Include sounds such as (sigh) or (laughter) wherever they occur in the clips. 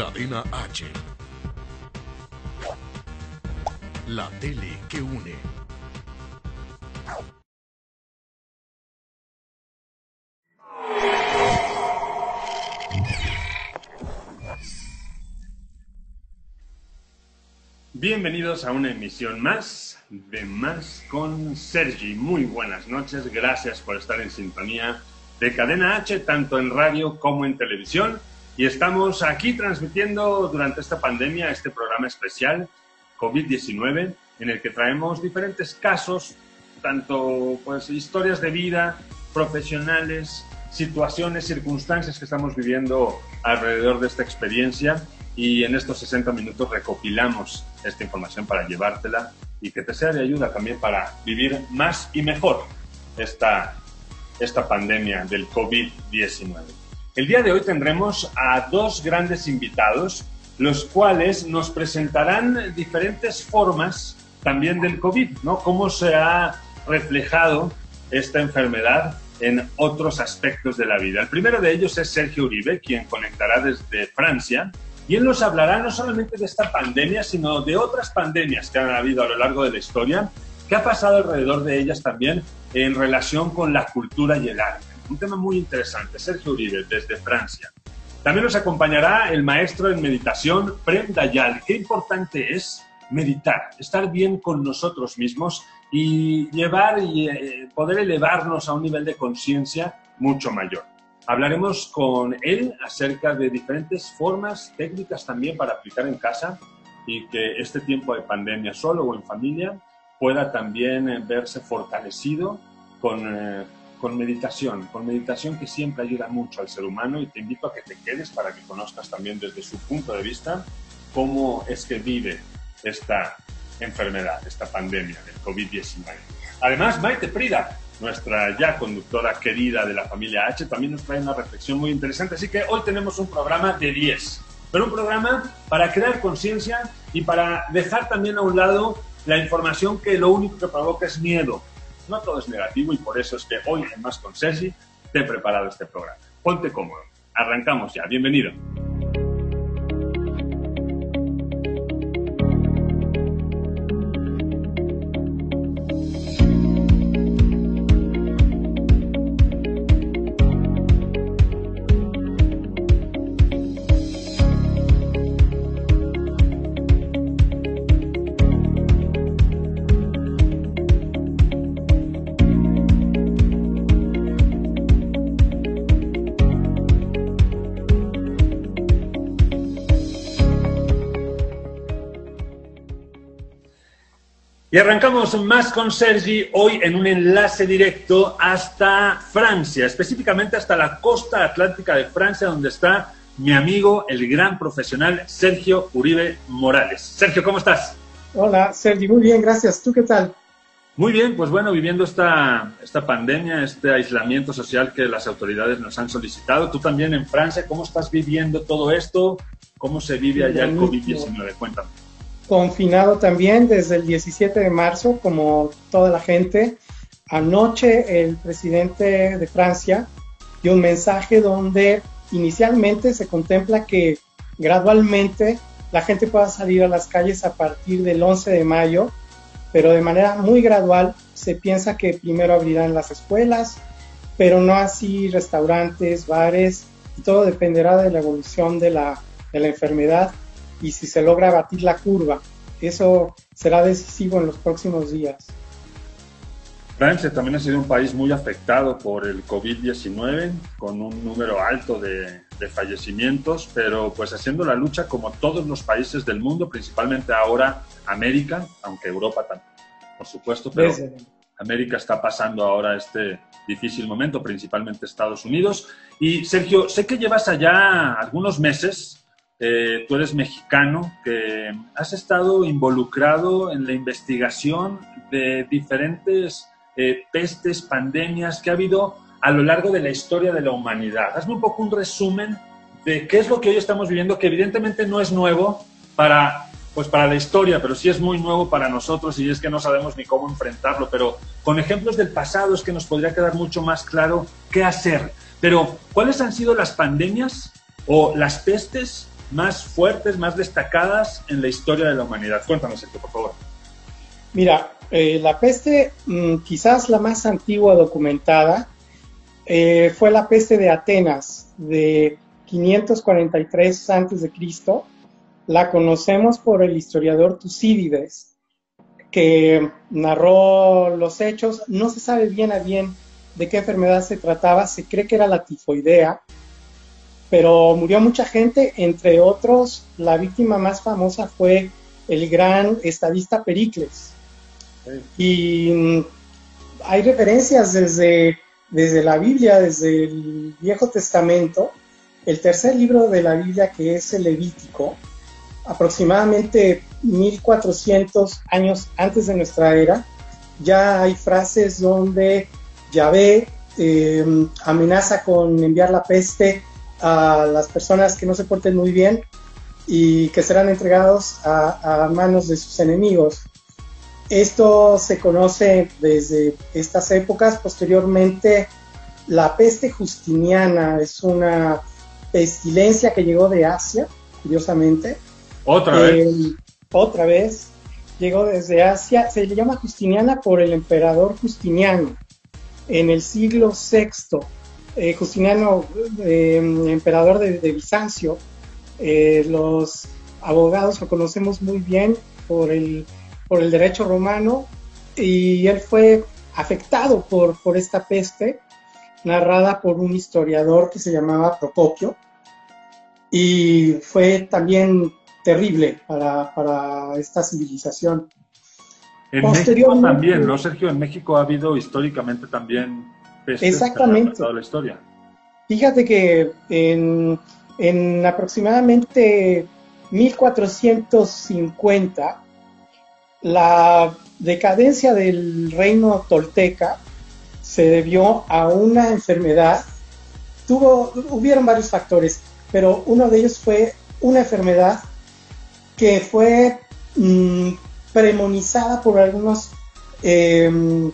Cadena H. La tele que une. Bienvenidos a una emisión más de Más con Sergi. Muy buenas noches, gracias por estar en sintonía de Cadena H, tanto en radio como en televisión. Y estamos aquí transmitiendo durante esta pandemia este programa especial COVID-19 en el que traemos diferentes casos, tanto pues historias de vida, profesionales, situaciones, circunstancias que estamos viviendo alrededor de esta experiencia y en estos 60 minutos recopilamos esta información para llevártela y que te sea de ayuda también para vivir más y mejor esta, esta pandemia del COVID-19. El día de hoy tendremos a dos grandes invitados, los cuales nos presentarán diferentes formas también del COVID, ¿no? Cómo se ha reflejado esta enfermedad en otros aspectos de la vida. El primero de ellos es Sergio Uribe, quien conectará desde Francia y él nos hablará no solamente de esta pandemia, sino de otras pandemias que han habido a lo largo de la historia, qué ha pasado alrededor de ellas también en relación con la cultura y el arte. Un tema muy interesante. Sergio Uribe, desde Francia. También nos acompañará el maestro en meditación, Prem Dayal. Qué importante es meditar, estar bien con nosotros mismos y llevar y eh, poder elevarnos a un nivel de conciencia mucho mayor. Hablaremos con él acerca de diferentes formas, técnicas también para aplicar en casa y que este tiempo de pandemia solo o en familia pueda también eh, verse fortalecido con, eh, con meditación, con meditación que siempre ayuda mucho al ser humano y te invito a que te quedes para que conozcas también desde su punto de vista cómo es que vive esta enfermedad, esta pandemia del COVID-19. Además, Maite Prida, nuestra ya conductora querida de la familia H, también nos trae una reflexión muy interesante. Así que hoy tenemos un programa de 10, pero un programa para crear conciencia y para dejar también a un lado la información que lo único que provoca es miedo. No todo es negativo y por eso es que hoy en Más con Sergi te he preparado este programa. Ponte cómodo. Arrancamos ya. Bienvenido. Y arrancamos más con Sergi hoy en un enlace directo hasta Francia, específicamente hasta la costa atlántica de Francia, donde está mi amigo, el gran profesional Sergio Uribe Morales. Sergio, ¿cómo estás? Hola, Sergi, muy bien, gracias. ¿Tú qué tal? Muy bien, pues bueno, viviendo esta, esta pandemia, este aislamiento social que las autoridades nos han solicitado. Tú también en Francia, ¿cómo estás viviendo todo esto? ¿Cómo se vive allá el COVID-19? Cuéntame confinado también desde el 17 de marzo, como toda la gente. Anoche el presidente de Francia dio un mensaje donde inicialmente se contempla que gradualmente la gente pueda salir a las calles a partir del 11 de mayo, pero de manera muy gradual se piensa que primero abrirán las escuelas, pero no así restaurantes, bares, y todo dependerá de la evolución de la, de la enfermedad y si se logra batir la curva. Eso será decisivo en los próximos días. Francia también ha sido un país muy afectado por el COVID-19, con un número alto de, fallecimientos, pero pues haciendo la lucha como todos los países del mundo, principalmente ahora América, aunque Europa también, por supuesto, pero América está pasando ahora este difícil momento, principalmente Estados Unidos. Y Sergio, sé que llevas allá algunos meses eh, tú eres mexicano, que has estado involucrado en la investigación de diferentes eh, pestes, pandemias que ha habido a lo largo de la historia de la humanidad. Hazme un poco un resumen de qué es lo que hoy estamos viviendo, que evidentemente no es nuevo para, pues para la historia, pero sí es muy nuevo para nosotros y es que no sabemos ni cómo enfrentarlo, pero con ejemplos del pasado es que nos podría quedar mucho más claro qué hacer. Pero, ¿cuáles han sido las pandemias o las pestes más fuertes, más destacadas en la historia de la humanidad. Cuéntanos, esto, por favor. Mira, eh, la peste, mm, quizás la más antigua documentada, eh, fue la peste de Atenas de 543 a.C. La conocemos por el historiador Tucídides, que narró los hechos. No se sabe bien a bien de qué enfermedad se trataba, se cree que era la tifoidea, pero murió mucha gente, entre otros, la víctima más famosa fue el gran estadista Pericles. Y mm, hay referencias desde, desde la Biblia, desde el Viejo Testamento, el tercer libro de la Biblia que es el Levítico, aproximadamente 1400 años antes de nuestra era, ya hay frases donde Yahvé eh, amenaza con enviar la peste a las personas que no se porten muy bien y que serán entregados a, manos de sus enemigos. Esto se conoce desde estas épocas. Posteriormente, la peste justiniana es una pestilencia que llegó de Asia, curiosamente. Otra vez. Eh, otra vez. Llegó desde Asia. Se le llama justiniana por el emperador Justiniano en el siglo VI eh, Justiniano, eh, emperador de, Bizancio, eh, los abogados lo conocemos muy bien por el, por el derecho romano y él fue afectado por, por esta peste narrada por un historiador que se llamaba Procopio y fue también terrible para, para esta civilización. En México también, ¿no, Sergio? En México ha habido históricamente también Exactamente. la historia. Fíjate que en, en aproximadamente 1450, la decadencia del reino tolteca se debió a una enfermedad. Tuvo, hubieron varios factores, pero uno de ellos fue una enfermedad que fue mm, premonizada por algunos em,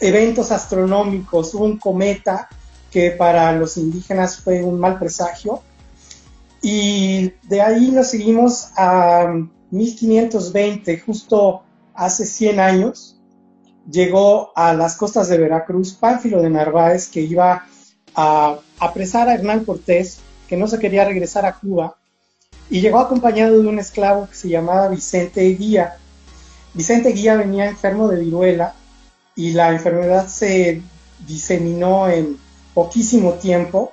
eventos astronómicos, un cometa que para los indígenas fue un mal presagio. Y de ahí nos seguimos a 1520, justo hace 100 años, llegó a las costas de Veracruz Pánfilo de Narváez, que iba a apresar a Hernán Cortés, que no se quería regresar a Cuba, y llegó acompañado de un esclavo que se llamaba Vicente Guía. Vicente Guía venía enfermo de viruela y la enfermedad se diseminó en poquísimo tiempo,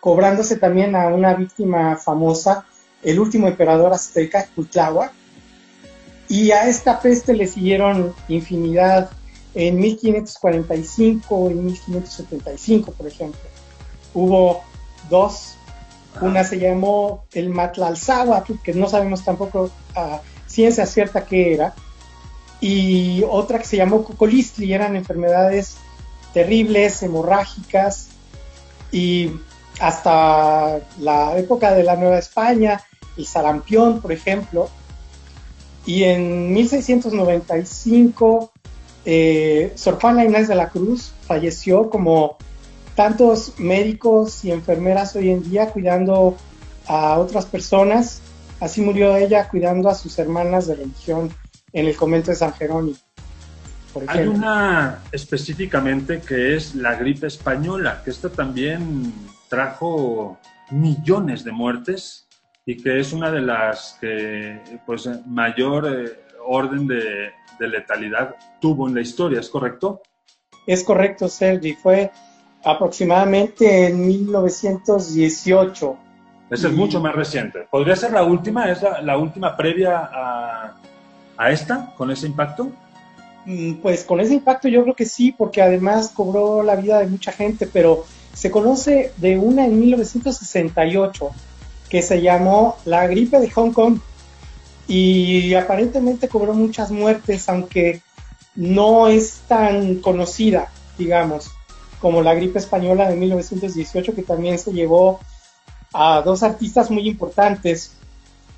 cobrándose también a una víctima famosa, el último emperador azteca, Cuitláhuac, y a esta peste le siguieron infinidad en 1545 y 1575, por ejemplo. Hubo dos, una se llamó el Matlalzáhuatl, que no sabemos tampoco a ciencia cierta qué era, y otra que se llamó Cocolistli, eran enfermedades terribles, hemorrágicas, y hasta la época de la Nueva España, el sarampión, por ejemplo, y en 1695, eh, Sor Juana Inés de la Cruz falleció como tantos médicos y enfermeras hoy en día cuidando a otras personas. Así murió ella cuidando a sus hermanas de religión en el convento de San Jerónimo. Hay una específicamente que es la gripe española, que esta también trajo millones de muertes y que es una de las que pues mayor eh, orden de, letalidad tuvo en la historia, ¿es correcto? Es correcto, Sergi. Fue aproximadamente en 1918. Esa es mucho más reciente. ¿Podría ser la última? ¿Es la, última previa a, a esta, con ese impacto? Mm, pues con ese impacto yo creo que sí, porque además cobró la vida de mucha gente, pero se conoce de una en 1968 que se llamó la gripe de Hong Kong y aparentemente cobró muchas muertes, aunque no es tan conocida, digamos, como la gripe española de 1918, que también se llevó a dos artistas muy importantes,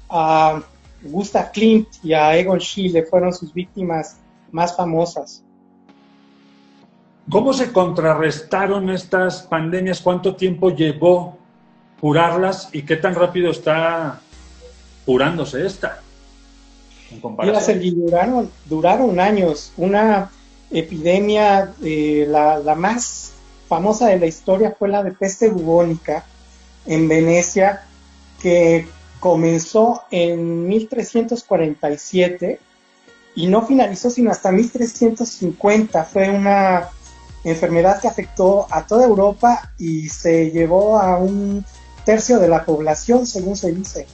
a Gustav Klimt y a Egon Schiele, fueron sus víctimas más famosas. ¿Cómo se contrarrestaron estas pandemias? ¿Cuánto tiempo llevó curarlas y qué tan rápido está curándose esta. En comparación. duraron, duraron años. Una epidemia, eh, la, la, más famosa de la historia fue la de peste bubónica en Venecia, que comenzó en 1347 y no finalizó sino hasta 1350. Fue una enfermedad que afectó a toda Europa y se llevó a un tercio de la población, según se dice.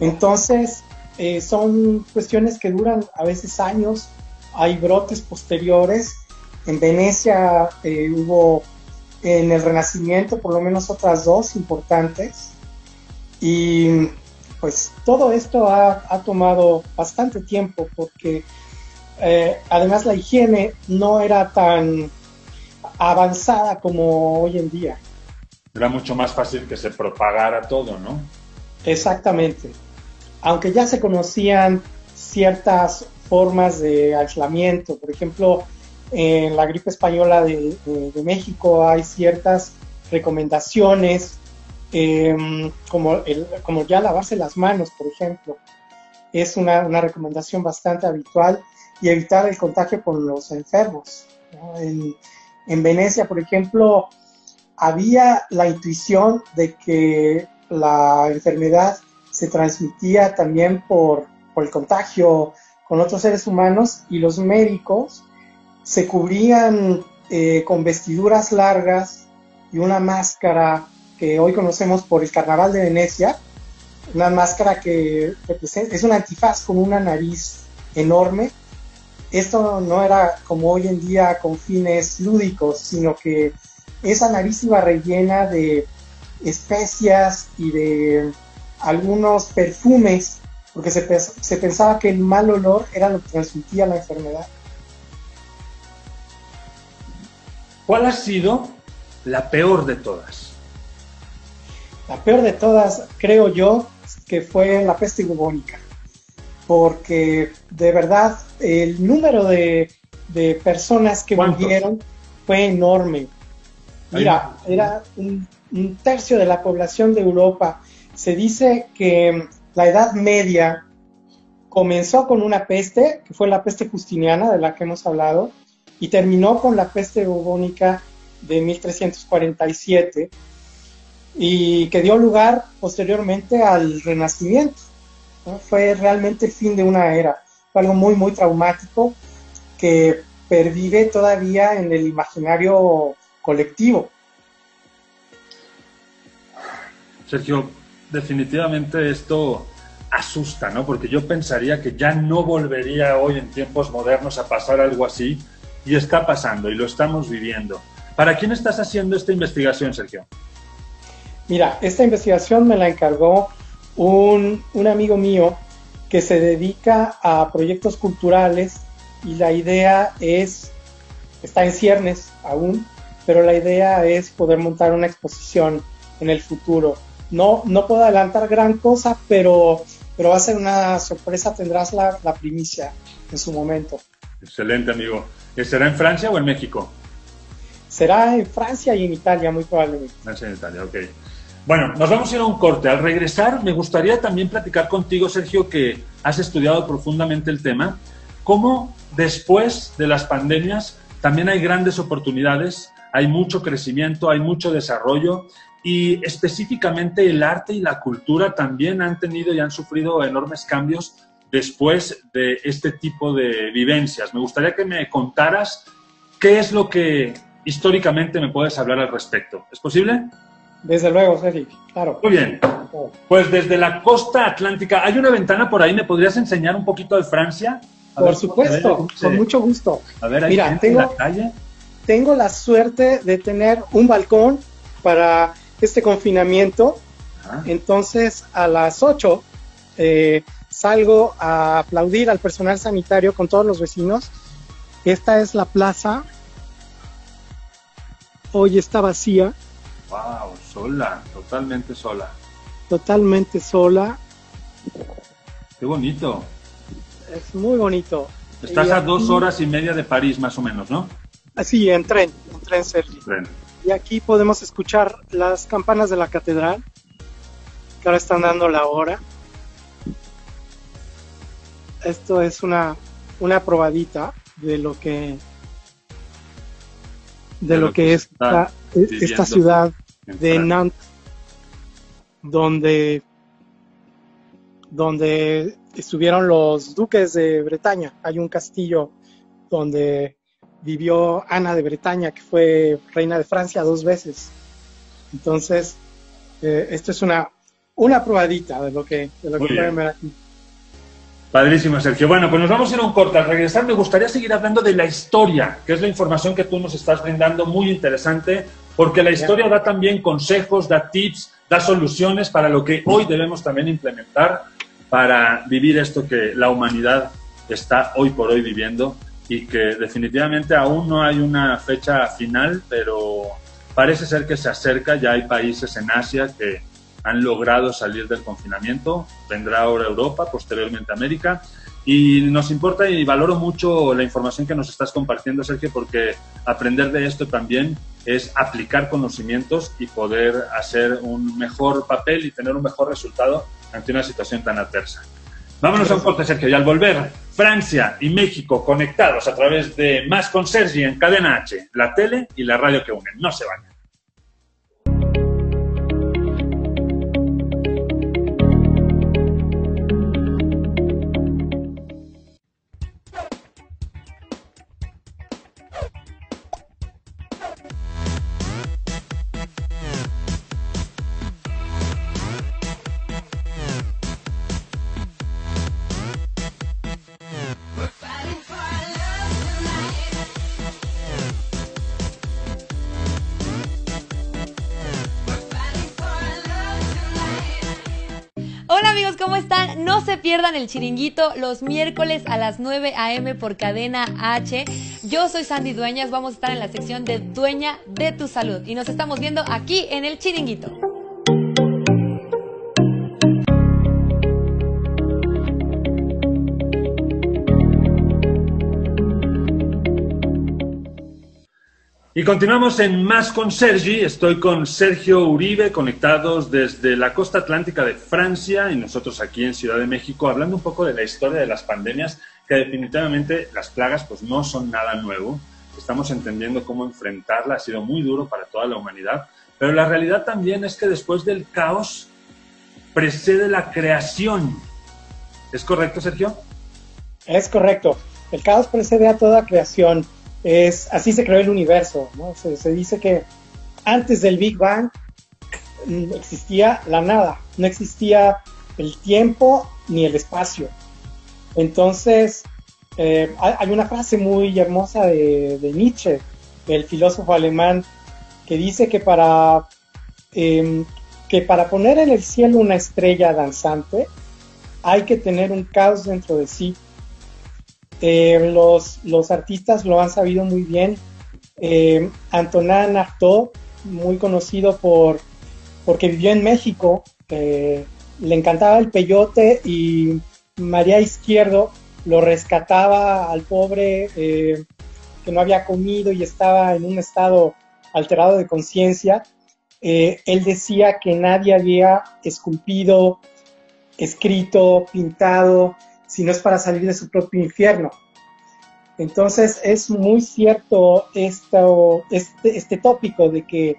Entonces, eh, son cuestiones que duran a veces años, hay brotes posteriores. En Venecia eh, hubo en el Renacimiento por lo menos otras dos importantes. Y pues todo esto ha, tomado bastante tiempo porque eh, además la higiene no era tan avanzada como hoy en día. Era mucho más fácil que se propagara todo, ¿no? Exactamente. Aunque ya se conocían ciertas formas de aislamiento, por ejemplo, en la gripe española de, México hay ciertas recomendaciones, em, como, el, como ya lavarse las manos, por ejemplo. Es una, recomendación bastante habitual y evitar el contagio con los enfermos. En, en Venecia, por ejemplo, había la intuición de que la enfermedad se transmitía también por, por el contagio con otros seres humanos y los médicos se cubrían eh, con vestiduras largas y una máscara que hoy conocemos por el Carnaval de Venecia, una máscara que es un antifaz con una nariz enorme. Esto no era como hoy en día con fines lúdicos, sino que esa nariz iba rellena de especias y de algunos perfumes, porque se, se pensaba que el mal olor era lo que transmitía la enfermedad. ¿Cuál ha sido la peor de todas? La peor de todas, creo yo, que fue la peste bubónica, porque de verdad el número de, personas que murieron fue enorme. Mira, era un, un, tercio de la población de Europa. Se dice que la Edad Media comenzó con una peste, que fue la peste justiniana de la que hemos hablado, y terminó con la peste bubónica de 1347 y que dio lugar posteriormente al Renacimiento. Fue realmente el fin de una era, fue algo muy, muy traumático que pervive todavía en el imaginario colectivo. Sergio, definitivamente esto asusta, ¿no? Porque yo pensaría que ya no volvería hoy en tiempos modernos a pasar algo así, y está pasando y lo estamos viviendo. ¿Para quién estás haciendo esta investigación, Sergio? Mira, esta investigación me la encargó un, un amigo mío que se dedica a proyectos culturales y la idea es, está en ciernes aún, pero la idea es poder montar una exposición en el futuro. No, no puedo adelantar gran cosa, pero, pero va a ser una sorpresa, tendrás la, la primicia en su momento. Excelente, amigo. ¿Será en Francia o en México? Será en Francia y en Italia, muy probablemente. Francia y en Italia, ok. Bueno, nos vamos a ir a un corte. Al regresar, me gustaría también platicar contigo, Sergio, que has estudiado profundamente el tema, cómo después de las pandemias también hay grandes oportunidades, hay mucho crecimiento, hay mucho desarrollo y específicamente el arte y la cultura también han tenido y han sufrido enormes cambios después de este tipo de vivencias. Me gustaría que me contaras qué es lo que históricamente me puedes hablar al respecto. ¿Es posible? Desde luego, Sergio, claro. Muy bien. Pues desde la costa atlántica, ¿hay una ventana por ahí? ¿Me podrías enseñar un poquito de Francia? por supuesto, con mucho gusto. A ver, ¿hay Mira, tengo, la calle? Tengo la suerte de tener un balcón para este confinamiento. Ah. Entonces, a las 8 eh, salgo a aplaudir al personal sanitario con todos los vecinos. Esta es la plaza. Hoy está vacía. Wow, sola, totalmente sola. Totalmente sola. Qué bonito. Es muy bonito. Estás a dos horas y media de París, más o menos, ¿no? Sí, en tren, en tren, Sergio. Y aquí podemos escuchar las campanas de la catedral que ahora están dando la hora. Esto es una, una probadita de lo que de, lo, que, es esta, esta, ciudad de Nantes, donde, donde estuvieron los duques de Bretaña. Hay un castillo donde vivió Ana de Bretaña, que fue reina de Francia dos veces. Entonces, eh, esto es una, una probadita de lo que, de lo que pueden ver aquí. Padrísimo, Sergio. Bueno, pues nos vamos a ir a un corte. Al regresar me gustaría seguir hablando de la historia, que es la información que tú nos estás brindando, muy interesante, porque la historia da también consejos, da tips, da soluciones para lo que hoy debemos también implementar para vivir esto que la humanidad está hoy por hoy viviendo y que definitivamente aún no hay una fecha final, pero parece ser que se acerca. Ya hay países en Asia que han logrado salir del confinamiento. Vendrá ahora Europa, posteriormente América. Y nos importa y valoro mucho la información que nos estás compartiendo, Sergio, porque aprender de esto también es aplicar conocimientos y poder hacer un mejor papel y tener un mejor resultado ante una situación tan adversa. Vámonos a un corte, Sergio, y al volver, Francia y México conectados a través de Más con Sergi en Cadena H, la tele y la radio que unen. No se vayan. Pierdan el chiringuito los miércoles a las 9 a.m. por cadena H. Yo soy Sandy Dueñas, vamos a estar en la sección de Dueña de tu Salud y nos estamos viendo aquí en el chiringuito. Y continuamos en Más con Sergi. Estoy con Sergio Uribe, conectados desde la costa atlántica de Francia y nosotros aquí en Ciudad de México, hablando un poco de la historia de las pandemias, que definitivamente las plagas pues no son nada nuevo. Estamos entendiendo cómo enfrentarla, ha sido muy duro para toda la humanidad, pero la realidad también es que después del caos precede la creación. ¿Es correcto, Sergio? Es correcto. El caos precede a toda creación es, así se creó el universo, ¿no? se, dice que antes del Big Bang mm, existía la nada, no existía el tiempo ni el espacio. Entonces, eh, hay una frase muy hermosa de, Nietzsche, el filósofo alemán, que dice que para, em, que para poner en el cielo una estrella danzante hay que tener un caos dentro de sí eh, los, artistas lo han sabido muy bien. Eh, Antonin Artaud, muy conocido por, porque vivió en México, eh, le encantaba el peyote y María Izquierdo lo rescataba al pobre que no había comido y estaba en un estado alterado de conciencia. él decía que nadie había esculpido, escrito, pintado, si no es para salir de su propio infierno. Entonces es muy cierto esto, este, este tópico de que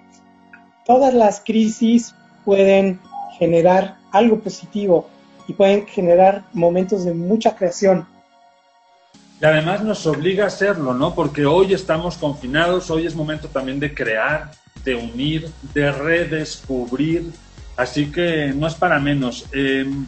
todas las crisis pueden generar algo positivo y pueden generar momentos de mucha creación. Y además nos obliga a hacerlo, ¿no? Porque hoy estamos confinados, hoy es momento también de crear, de unir, de redescubrir. Así que no es para menos. Em,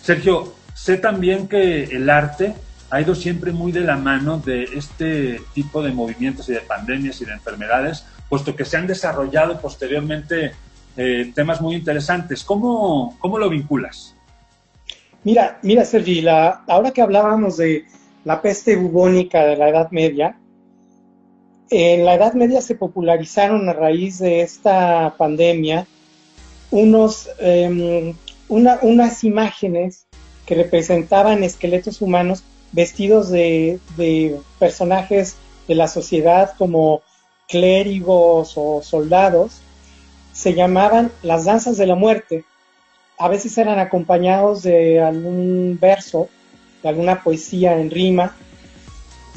Sergio, Sé también que el arte ha ido siempre muy de la mano de este tipo de movimientos y de pandemias y de enfermedades, puesto que se han desarrollado posteriormente eh, temas muy interesantes. ¿Cómo, ¿Cómo, lo vinculas? Mira, mira, Sergi, la, ahora que hablábamos de la peste bubónica de la Edad Media, en la Edad Media se popularizaron a raíz de esta pandemia unos, em, unas imágenes que representaban esqueletos humanos vestidos de, personajes de la sociedad como clérigos o soldados, se llamaban las danzas de la muerte. a veces eran acompañados de algún verso, de alguna poesía en rima,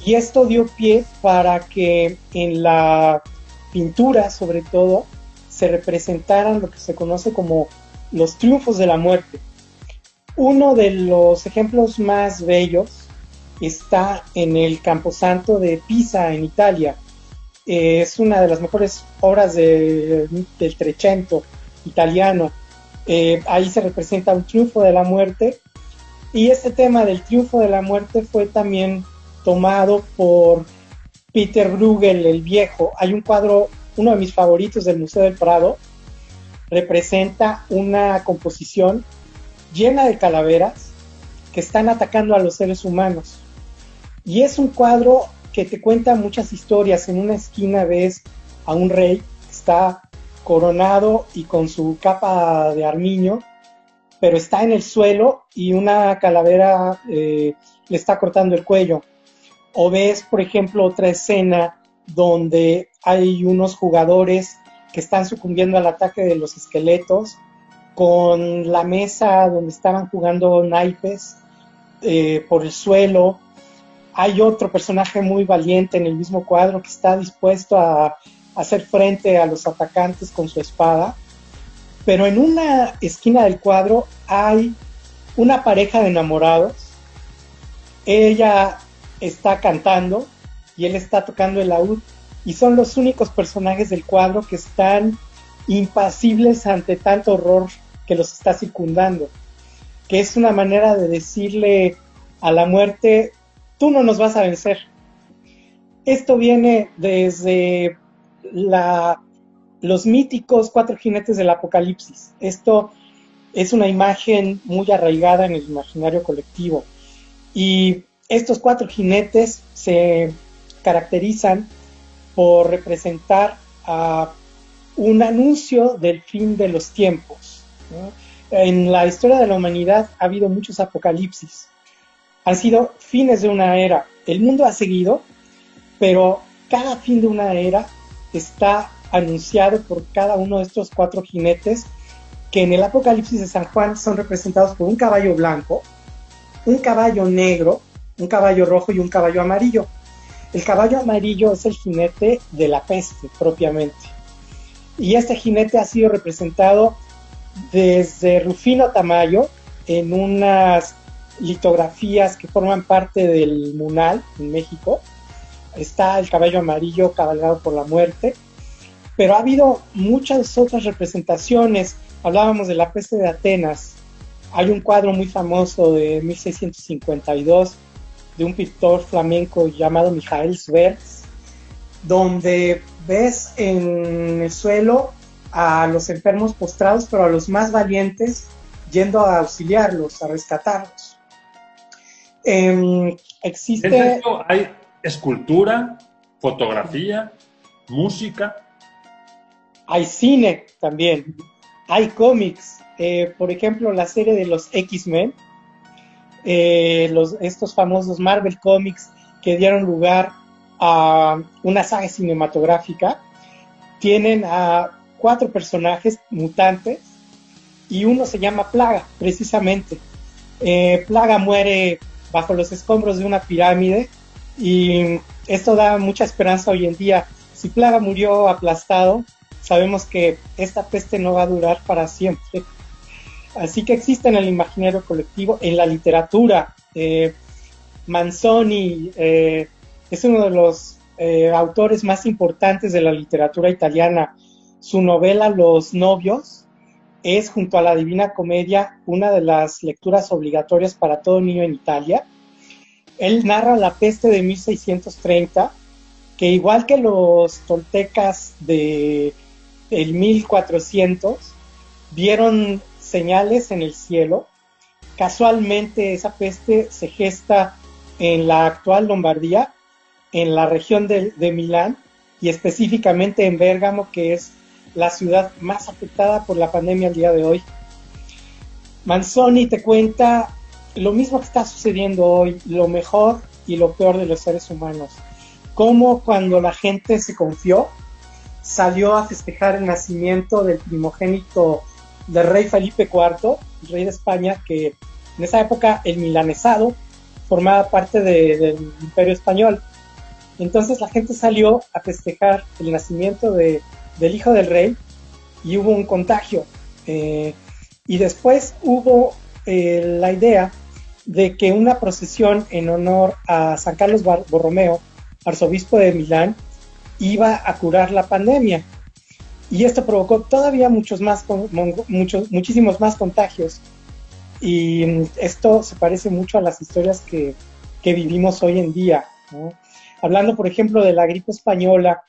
y esto dio pie para que en la pintura, sobre todo, se representaran lo que se conoce como los triunfos de la muerte. Uno de los ejemplos más bellos está en el Camposanto de Pisa, en Italia. Es una de las mejores obras del Trecento italiano. Eh, ahí se representa un triunfo de la muerte. Y este tema del triunfo de la muerte fue también tomado por Peter Bruegel el Viejo. Hay un cuadro, uno de mis favoritos del Museo del Prado, representa una composición llena de calaveras que están atacando a los seres humanos. Y es un cuadro que te cuenta muchas historias. En una esquina ves a un rey que está coronado y con su capa de armiño, pero está en el suelo y una calavera eh, le está cortando el cuello. O ves, por ejemplo, otra escena donde hay unos jugadores que están sucumbiendo al ataque de los esqueletos, con la mesa donde estaban jugando naipes eh, por el suelo. Hay otro personaje muy valiente en el mismo cuadro que está dispuesto a hacer frente a los atacantes con su espada. Pero en una esquina del cuadro hay una pareja de enamorados. Ella está cantando y él está tocando el laúd y son los únicos personajes del cuadro que están impasibles ante tanto horror que los está circundando, que es una manera de decirle a la muerte, tú no nos vas a vencer. Esto viene desde los míticos cuatro jinetes del apocalipsis. Esto es una imagen muy arraigada en el imaginario colectivo. Y estos cuatro jinetes se caracterizan por representar un anuncio del fin de los tiempos. En la historia de la humanidad ha habido muchos apocalipsis. Han sido fines de una era. El mundo ha seguido, pero cada fin de una era está anunciado por cada uno de estos cuatro jinetes que en el Apocalipsis de San Juan son representados por un caballo blanco, un caballo negro un caballo rojo y un caballo amarillo. El caballo amarillo es el jinete de la peste propiamente. Y este jinete ha sido representado desde Rufino Tamayo en unas litografías que forman parte del Munal en México. Está el caballo amarillo cabalgado por la muerte, pero ha habido muchas otras representaciones. Hablábamos de la peste de Atenas. Hay un cuadro muy famoso de 1652 de un pintor flamenco llamado Mijael Svers, donde ves en el suelo a los enfermos postrados, pero a los más valientes yendo a auxiliarlos, a rescatarlos. Eh, existe... Hay escultura, fotografía, música. Hay cine también, hay cómics. Eh, por ejemplo, la serie de los X-Men, eh, estos famosos Marvel Comics que dieron lugar a una saga cinematográfica, tienen a cuatro personajes mutantes y uno se llama Plaga, precisamente. Eh, Plaga muere bajo los escombros de una pirámide y esto da mucha esperanza hoy en día. Si Plaga murió aplastado, sabemos que esta peste no va a durar para siempre. Así que existe en el imaginario colectivo, en la literatura. Eh, Manzoni eh, es uno de los eh, autores más importantes de la literatura italiana. Su novela Los novios es, junto a la Divina Comedia, una de las lecturas obligatorias para todo niño en Italia. Él narra la peste de 1630, que igual que los toltecas de el 1400, vieron señales en el cielo. Casualmente esa peste se gesta en la actual Lombardía, en la región de, Milán y específicamente en Bérgamo, que es la ciudad más afectada por la pandemia al día de hoy. Manzoni te cuenta lo mismo que está sucediendo hoy, lo mejor y lo peor de los seres humanos. Cómo cuando la gente se confió, salió a festejar el nacimiento del primogénito del rey Felipe IV, rey de España, que en esa época el milanesado formaba parte del imperio español. Entonces la gente salió a festejar el nacimiento de, del hijo del rey y hubo un contagio. Eh, y después hubo eh, la idea de que una procesión en honor a San Carlos Borromeo, arzobispo de Milán, iba a curar la pandemia. Y esto provocó todavía muchos más, muchos, muchísimos más contagios. Y mm, esto se parece mucho a las historias que, vivimos hoy en día. Hablando, por ejemplo, de la gripe española,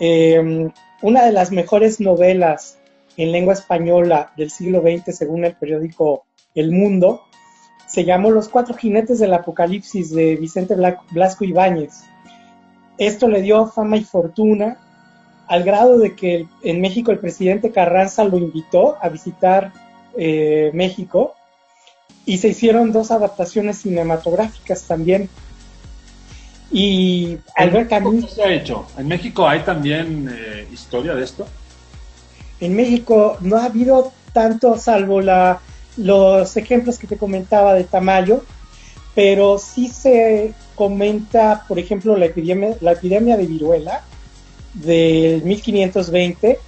eh, una de las mejores novelas en lengua española del siglo XX, según el periódico El Mundo, se llamó Los Cuatro Jinetes del Apocalipsis de Vicente Blasco Ibáñez. Esto le dio fama y fortuna al grado de que en México el presidente Carranza lo invitó a visitar eh, México y se hicieron dos adaptaciones cinematográficas también. Y Albert Camus... ¿Qué se ha hecho? ¿En México hay también eh, historia de esto? En México no ha habido tanto, salvo la los ejemplos que te comentaba de Tamayo, pero sí se comenta, por ejemplo, la epidemia, la epidemia de viruela del 1520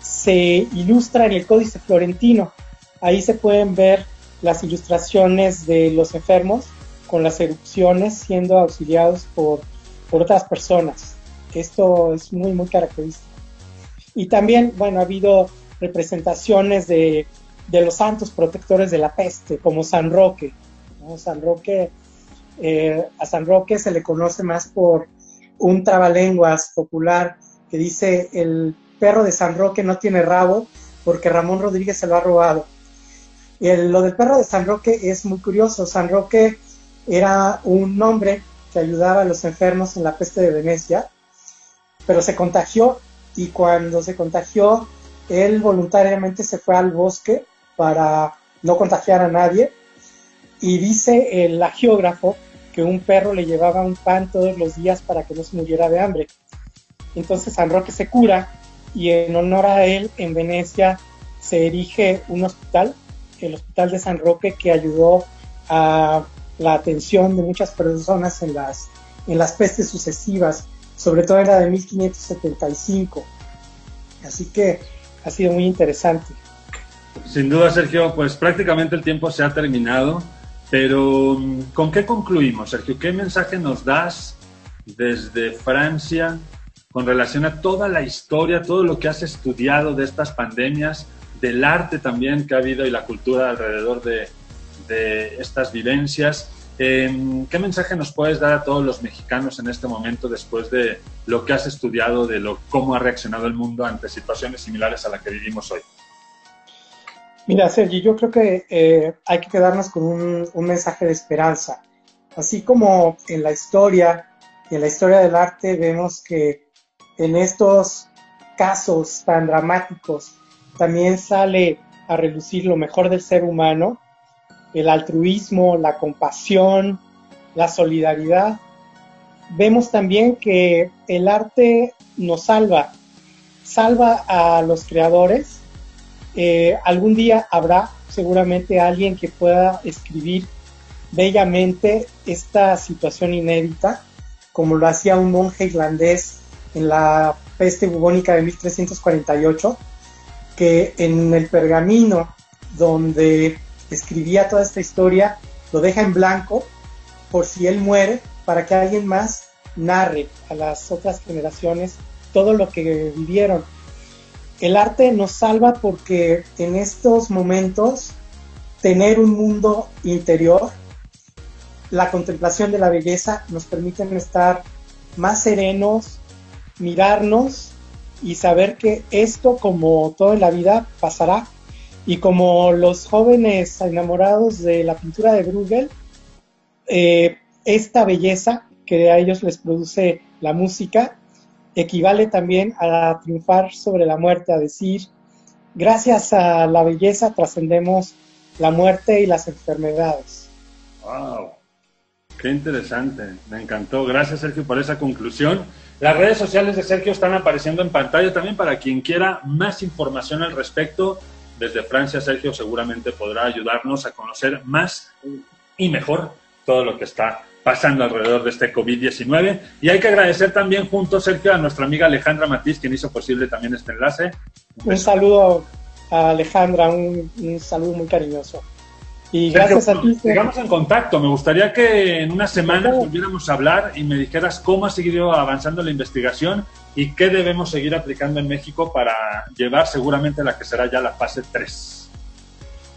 se ilustra en el Códice Florentino. Ahí se pueden ver las ilustraciones de los enfermos con las erupciones siendo auxiliados por, por otras personas. Esto es muy, muy característico. Y también, bueno, ha habido representaciones de de los santos protectores de la peste, como San Roque. San Roque eh, a San Roque se le conoce más por un trabalenguas popular que dice el perro de San Roque no tiene rabo porque Ramón Rodríguez se lo ha robado. lo del perro de San Roque es muy curioso. San Roque era un hombre que ayudaba a los enfermos en la peste de Venecia, pero se contagió y cuando se contagió, él voluntariamente se fue al bosque para no contagiar a nadie. Y dice el geógrafo que un perro le llevaba un pan todos los días para que no se muriera de hambre. Entonces San Roque se cura y en honor a él en Venecia se erige un hospital, el Hospital de San Roque, que ayudó a la atención de muchas personas en las, en las pestes sucesivas, sobre todo en la de 1575. Así que ha sido muy interesante. Sin duda, Sergio, pues prácticamente el tiempo se ha terminado, pero mm, ¿con qué concluimos, Sergio? ¿Qué mensaje nos das desde Francia con relación a toda la historia, todo lo que has estudiado de estas pandemias, del arte también que ha habido y la cultura alrededor de, estas vivencias? Em, ¿Qué mensaje nos puedes dar a todos los mexicanos en este momento después de lo que has estudiado, de lo, cómo ha reaccionado el mundo ante situaciones similares a la que vivimos hoy? Mira, Sergi, yo creo que eh, hay que quedarnos con un, mensaje de esperanza. Así como en la historia y en la historia del arte vemos que en estos casos tan dramáticos también sale a relucir lo mejor del ser humano, el altruismo, la compasión, la solidaridad. Vemos también que el arte nos salva, salva a los creadores eh, algún día habrá seguramente alguien que pueda escribir bellamente esta situación inédita, como lo hacía un monje irlandés en la peste bubónica de 1348, que en el pergamino donde escribía toda esta historia lo deja en blanco por si él muere, para que alguien más narre a las otras generaciones todo lo que vivieron el arte nos salva porque en estos momentos tener un mundo interior, la contemplación de la belleza nos permiten estar más serenos, mirarnos y saber que esto, como toda la vida, pasará. Y como los jóvenes enamorados de la pintura de Bruegel, eh, esta belleza que a ellos les produce la música equivale también a triunfar sobre la muerte, a decir, gracias a la belleza trascendemos la muerte y las enfermedades. ¡Wow! Qué interesante, me encantó. Gracias Sergio por esa conclusión. Las redes sociales de Sergio están apareciendo en pantalla también para quien quiera más información al respecto desde Francia, Sergio seguramente podrá ayudarnos a conocer más y mejor todo lo que está pasando alrededor de este COVID-19. Y hay que agradecer también juntos, Sergio, a nuestra amiga Alejandra Matiz, quien hizo posible también este enlace. Un saludo a Alejandra, un, saludo muy cariñoso. Y gracias a ti. Llegamos en contacto. Me gustaría que en unas semanas volviéramos a hablar y me dijeras cómo ha seguido avanzando la investigación y qué debemos seguir aplicando en México para llevar seguramente la que será ya la fase 3.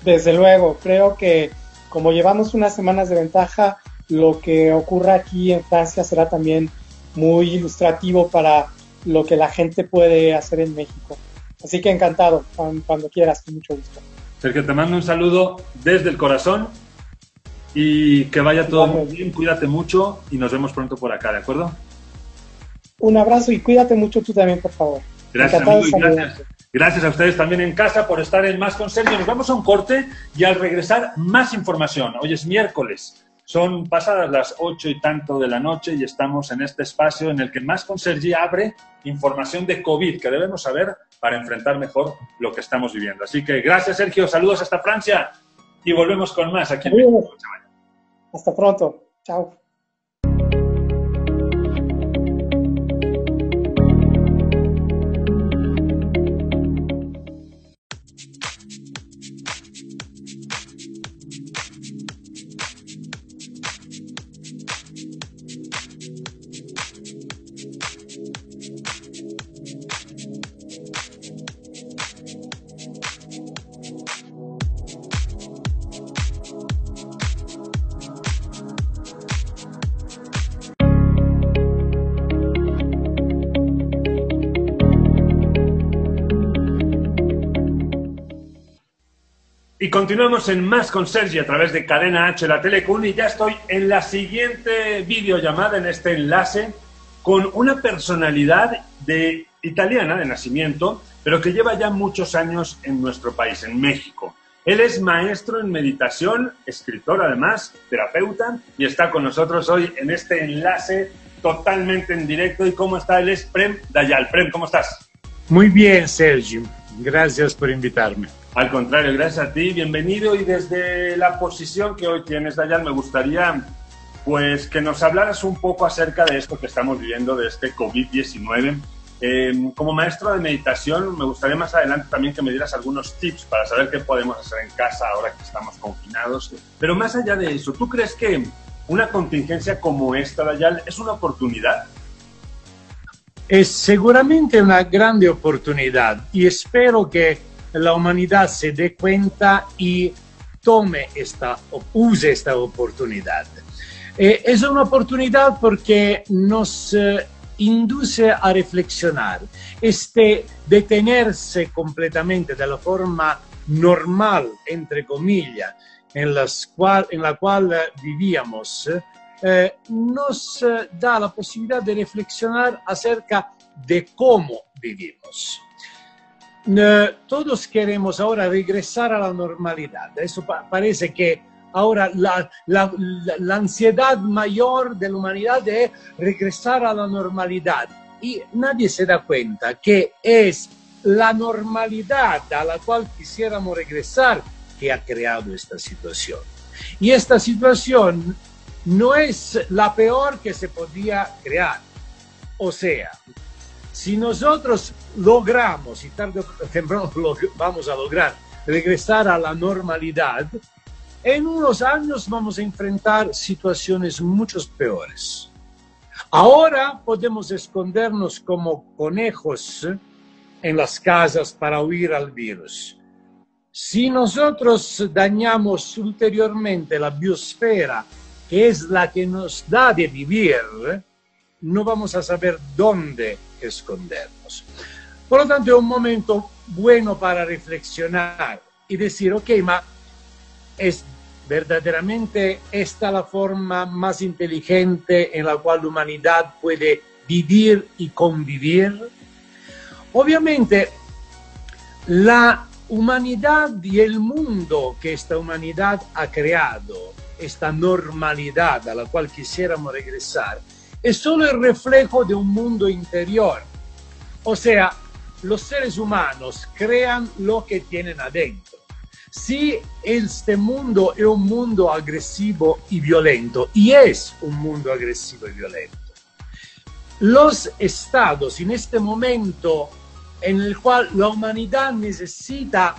Desde luego, creo que como llevamos unas semanas de ventaja, lo que ocurra aquí en Francia será también muy ilustrativo para lo que la gente puede hacer en México. Así que encantado, cuando quieras, con mucho gusto. Sergio, te mando un saludo desde el corazón y que vaya todo muy bien, cuídate mucho y nos vemos pronto por acá, ¿de acuerdo? Un abrazo y cuídate mucho tú también, por favor. Gracias, amigo, y gracias. Gracias a ustedes también en casa por estar en Más con Sergio. Nos vamos a un corte y al regresar más información. Hoy es miércoles. Son pasadas las ocho y tanto de la noche y estamos en este espacio en el que Más con Sergio abre información de COVID que debemos saber para enfrentar mejor lo que estamos viviendo. Así que gracias, Sergio. Saludos hasta Francia y volvemos con más aquí en México. Hasta pronto. Chao. Y continuamos en Más con Sergi a través de Cadena H, la Telecun, y ya estoy en la siguiente videollamada, en este enlace, con una personalidad de italiana de nacimiento, pero que lleva ya muchos años en nuestro país, en México. Él es maestro en meditación, escritor además, terapeuta, y está con nosotros hoy en este enlace totalmente en directo. ¿Y cómo está? Él es Prem Dayal. Prem, ¿cómo estás? Muy bien, Sergio. Gracias por invitarme. Al contrario, gracias a ti, bienvenido y desde la posición que hoy tienes, Dayan, me gustaría pues que nos hablaras un poco acerca de esto que estamos viviendo, de este COVID-19. Em, como maestro de meditación, me gustaría más adelante también que me dieras algunos tips para saber qué podemos hacer en casa ahora que estamos confinados. Pero más allá de eso, ¿tú crees que una contingencia como esta, Dayal, es una oportunidad? Es seguramente una grande oportunidad y espero que la humanidad se dé cuenta y tome esta, use esta oportunidad. Eh, es una oportunidad porque nos eh, induce a reflexionar, este detenerse completamente de la forma normal, entre comillas, en, la cual vivíamos, eh, nos da la posibilidad de reflexionar acerca de cómo vivimos todos queremos ahora regresar a la normalidad. Eso parece que ahora la, la, la, ansiedad mayor de la humanidad es regresar a la normalidad. Y nadie se da cuenta que es la normalidad a la cual quisiéramos regresar que ha creado esta situación. Y esta situación no es la peor que se podía crear. O sea, si nosotros logramos, y tarde o temprano (laughs) lo vamos a lograr, regresar a la normalidad, en unos años vamos a enfrentar situaciones mucho peores. Ahora podemos escondernos como conejos en las casas para huir al virus. Si nosotros dañamos ulteriormente la biosfera, que es la que nos da de vivir, no vamos a saber dónde escondernos. Por lo tanto, es un momento bueno para reflexionar y decir, ok, ma es verdaderamente esta la forma más inteligente en la cual la humanidad puede vivir y convivir. Obviamente, la humanidad y el mundo que esta humanidad ha creado, esta normalidad a la cual quisiéramos regresar, es solo el reflejo de un mundo interior. O sea, los seres humanos crean lo que tienen adentro. Si este mundo es un mundo agresivo y violento, y es un mundo agresivo y violento, los estados en este momento en el cual la humanidad necesita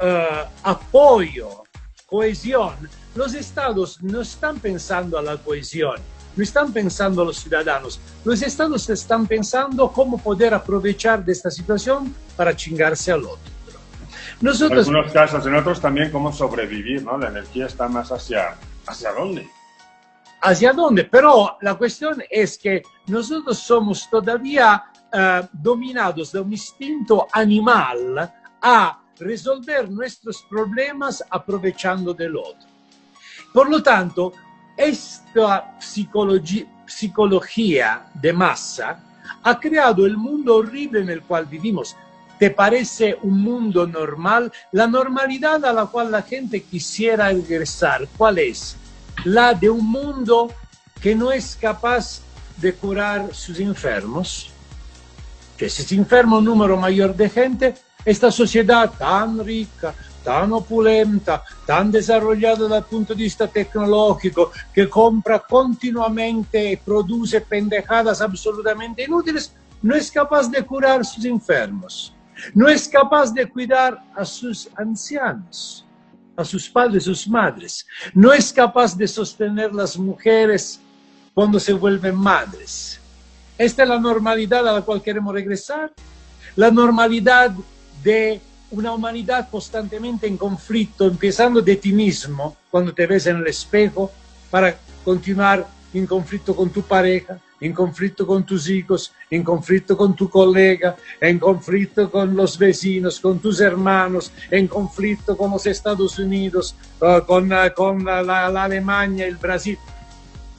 uh, apoyo, cohesión, los estados no están pensando a la cohesión, no están pensando los ciudadanos, los estados están pensando cómo poder aprovechar de esta situación para chingarse al otro. Nosotros, en algunos casos, en otros también cómo sobrevivir, ¿no? La energía está más hacia, hacia dónde. Hacia dónde, pero la cuestión es que nosotros somos todavía uh, dominados de un instinto animal a resolver nuestros problemas aprovechando del otro. Por lo tanto, esta psicología, de masa ha creado el mundo horrible en el cual vivimos. ¿Te parece un mundo normal? La normalidad a la cual la gente quisiera regresar, ¿cuál es? La de un mundo que no es capaz de curar sus enfermos. Que si se enferma un número mayor de gente, esta sociedad tan rica, tan opulenta, tan desarrollada dal punto di vista tecnológico, que compra continuamente y produce pendejadas absolutamente inútiles, no es capaz de curar sus enfermos, no es capaz de cuidar a sus ancianos, a sus padres, sus madres, no es capaz de sostener las mujeres cuando se vuelven madres. Esta es la normalidad a la cual queremos regresar, la normalidad de una humanidad constantemente en conflicto, empezando de ti mismo, cuando te ves en el espejo, para continuar en conflicto con tu pareja, en conflicto con tus hijos, en conflicto con tu colega, en conflicto con los vecinos, con tus hermanos, en conflicto con los Estados Unidos, uh, con, uh, con la, la Alemania, el Brasil.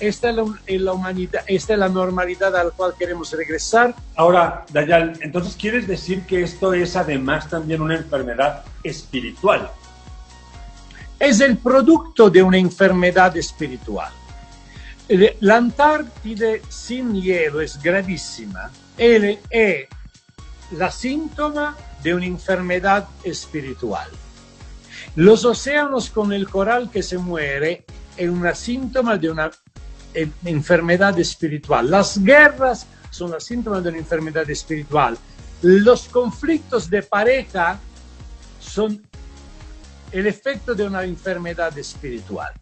Esta es la, humanidad, esta es la normalidad a la cual queremos regresar. Ahora, Dayal, entonces quieres decir que esto es además también una enfermedad espiritual. Es el producto de una enfermedad espiritual. La Antártide sin hielo es gravísima. Él es la síntoma de una enfermedad espiritual. Los océanos con el coral que se muere es una síntoma de una enfermedad espiritual. Las guerras son los síntomas de una enfermedad espiritual. Los conflictos de pareja son el efecto de una enfermedad espiritual.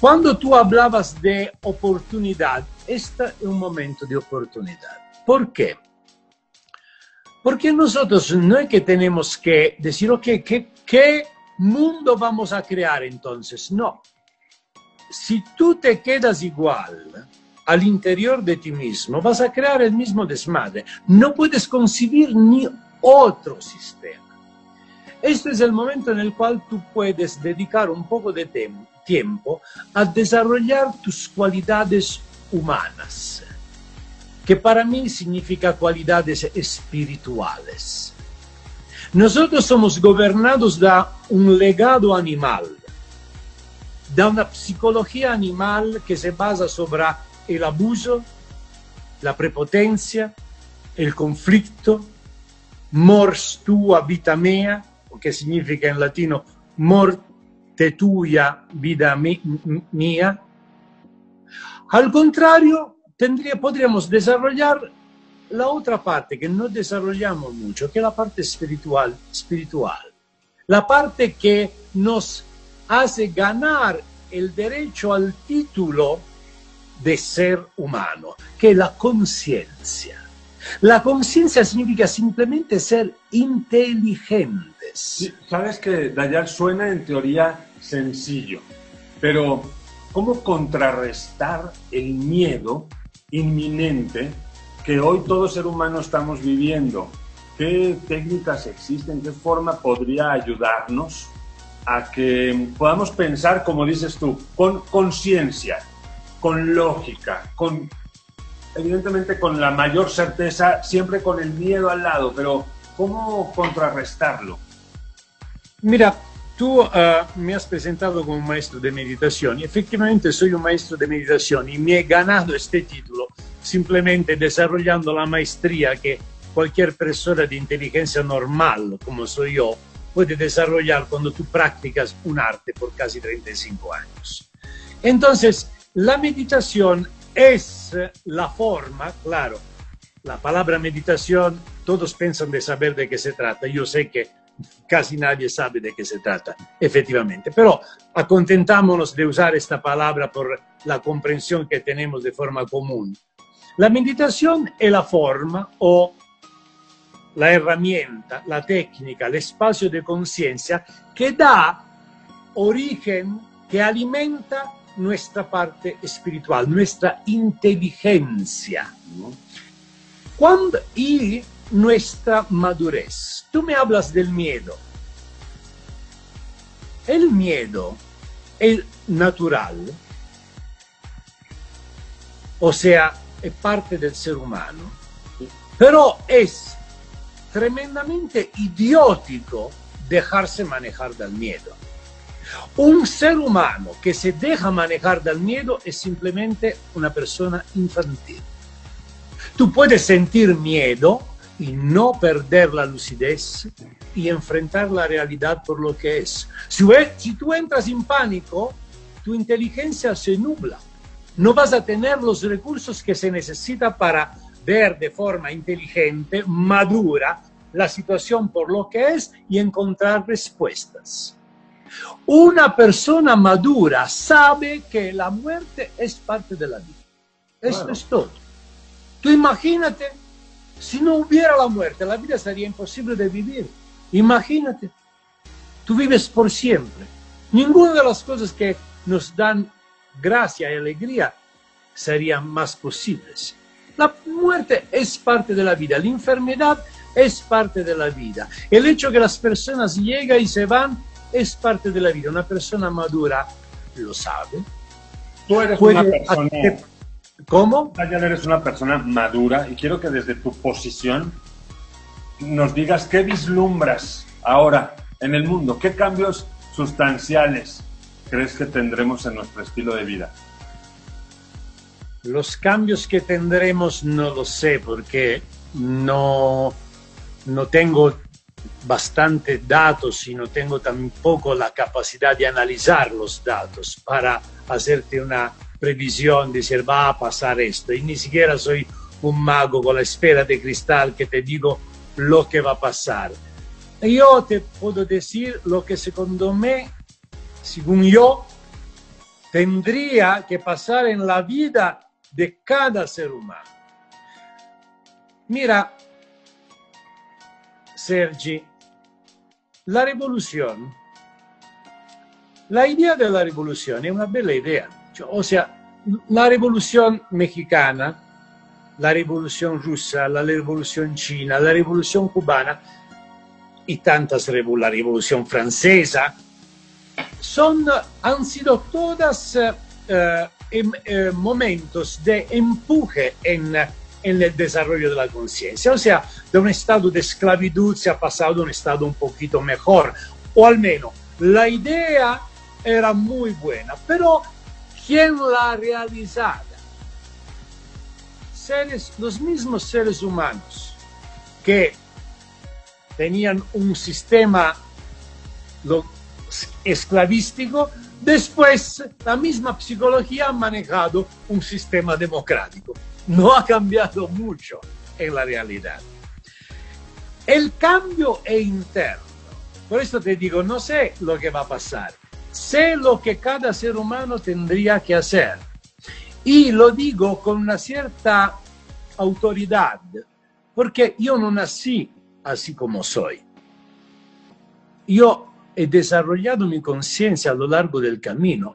Cuando tú hablabas de oportunidad, este es un momento de oportunidad. ¿Por qué? Porque nosotros no es que tenemos que decir, ok, ¿qué, qué mundo vamos a crear entonces? No si tú te quedas igual al interior de ti mismo, vas a crear el mismo desmadre. No puedes concebir ni otro sistema. Este es el momento en el cual tú puedes dedicar un poco de tiempo a desarrollar tus cualidades humanas, que para mí significa cualidades espirituales. Nosotros somos gobernados de un legado animal da una psicología animal que se basa sobre el abuso, la prepotencia, el conflicto, mors tua vita mea, que significa en latino morte tuya, vida mía. Al contrario, tendría, podríamos desarrollar la otra parte que no desarrollamos mucho, que es la parte espiritual, espiritual. La parte que nos hace ganar el derecho al título de ser humano, que es la conciencia. La conciencia significa simplemente ser inteligentes. Sabes que Dayal suena en teoría sencillo, pero ¿cómo contrarrestar el miedo inminente que hoy todo ser humano estamos viviendo? ¿Qué técnicas existen? ¿Qué forma podría ayudarnos a que podamos pensar, como dices tú, con conciencia, con lógica, con evidentemente con la mayor certeza, siempre con el miedo al lado, pero ¿cómo contrarrestarlo? Mira, tú uh, me has presentado como maestro de meditación y efectivamente soy un maestro de meditación y me he ganado este título simplemente desarrollando la maestría que cualquier persona de inteligencia normal, como soy yo, puede desarrollar cuando tú practicas un arte por casi 35 años. Entonces, la meditación es la forma, claro, la palabra meditación, todos piensan de saber de qué se trata. Yo sé que casi nadie sabe de qué se trata, efectivamente, pero acontentámonos de usar esta palabra por la comprensión que tenemos de forma común. La meditación es la forma o la herramienta, la técnica, el espacio de conciencia que da origen, que alimenta nuestra parte espiritual, nuestra inteligencia. Cuando, y nuestra madurez. Tú me hablas del miedo. El miedo es natural, o sea, es parte del ser humano, pero es tremendamente idiótico dejarse manejar del miedo. Un ser humano que se deja manejar del miedo es simplemente una persona infantil. Tú puedes sentir miedo y no perder la lucidez y enfrentar la realidad por lo que es. Si, tú entras en pánico, tu inteligencia se nubla. No vas a tener los recursos que se necesita para ver de forma inteligente, madura, la situación por lo que es y encontrar respuestas. Una persona madura sabe que la muerte es parte de la vida. Esto es todo. Tú imagínate, si no hubiera la muerte, la vida sería imposible de vivir. Imagínate, tú vives por siempre. Ninguna de las cosas que nos dan gracia y alegría serían más posibles. La muerte es parte de la vida, la enfermedad es parte de la vida. El hecho que las personas llegan y se van es parte de la vida. Una persona madura lo sabe. Tú eres una persona ¿Cómo? Daniel, eres una persona madura y quiero que desde tu posición nos digas qué vislumbras ahora en el mundo, qué cambios sustanciales crees que tendremos en nuestro estilo de vida. Los cambios que tendremos no lo sé porque no, no tengo bastante datos y no tengo tampoco la capacidad de analizar los datos para hacerte una previsión, decir va a pasar esto. Y ni siquiera soy un mago con la esfera de cristal que te digo lo que va a pasar. Yo te puedo decir lo que segundo me, según yo, tendría que pasar en la vida de cada ser humano. Mira, Sergi, la revolución, la idea de la revolución es una bella idea o sea, la revolución mexicana, la revolución rusa, la revolución china, la revolución cubana y tantas la revolución francesa, son, han sido todas eh, eh, momentos de empuje en, en el desarrollo de la conciencia. O sea, de un estado de esclavitud se ha pasado a un estado un poquito mejor, o al menos la idea era muy buena, pero ¿Quién la ha realizado? Seres, los mismos seres humanos que tenían un sistema esclavístico, después la misma psicología ha manejado un sistema democrático. No ha cambiado mucho en la realidad. El cambio es interno. Por eso te digo, no sé lo que va a pasar sé lo que cada ser humano tendría que hacer. Y lo digo con una cierta autoridad, porque yo no nací así como soy. Yo he desarrollado mi conciencia a lo largo del camino.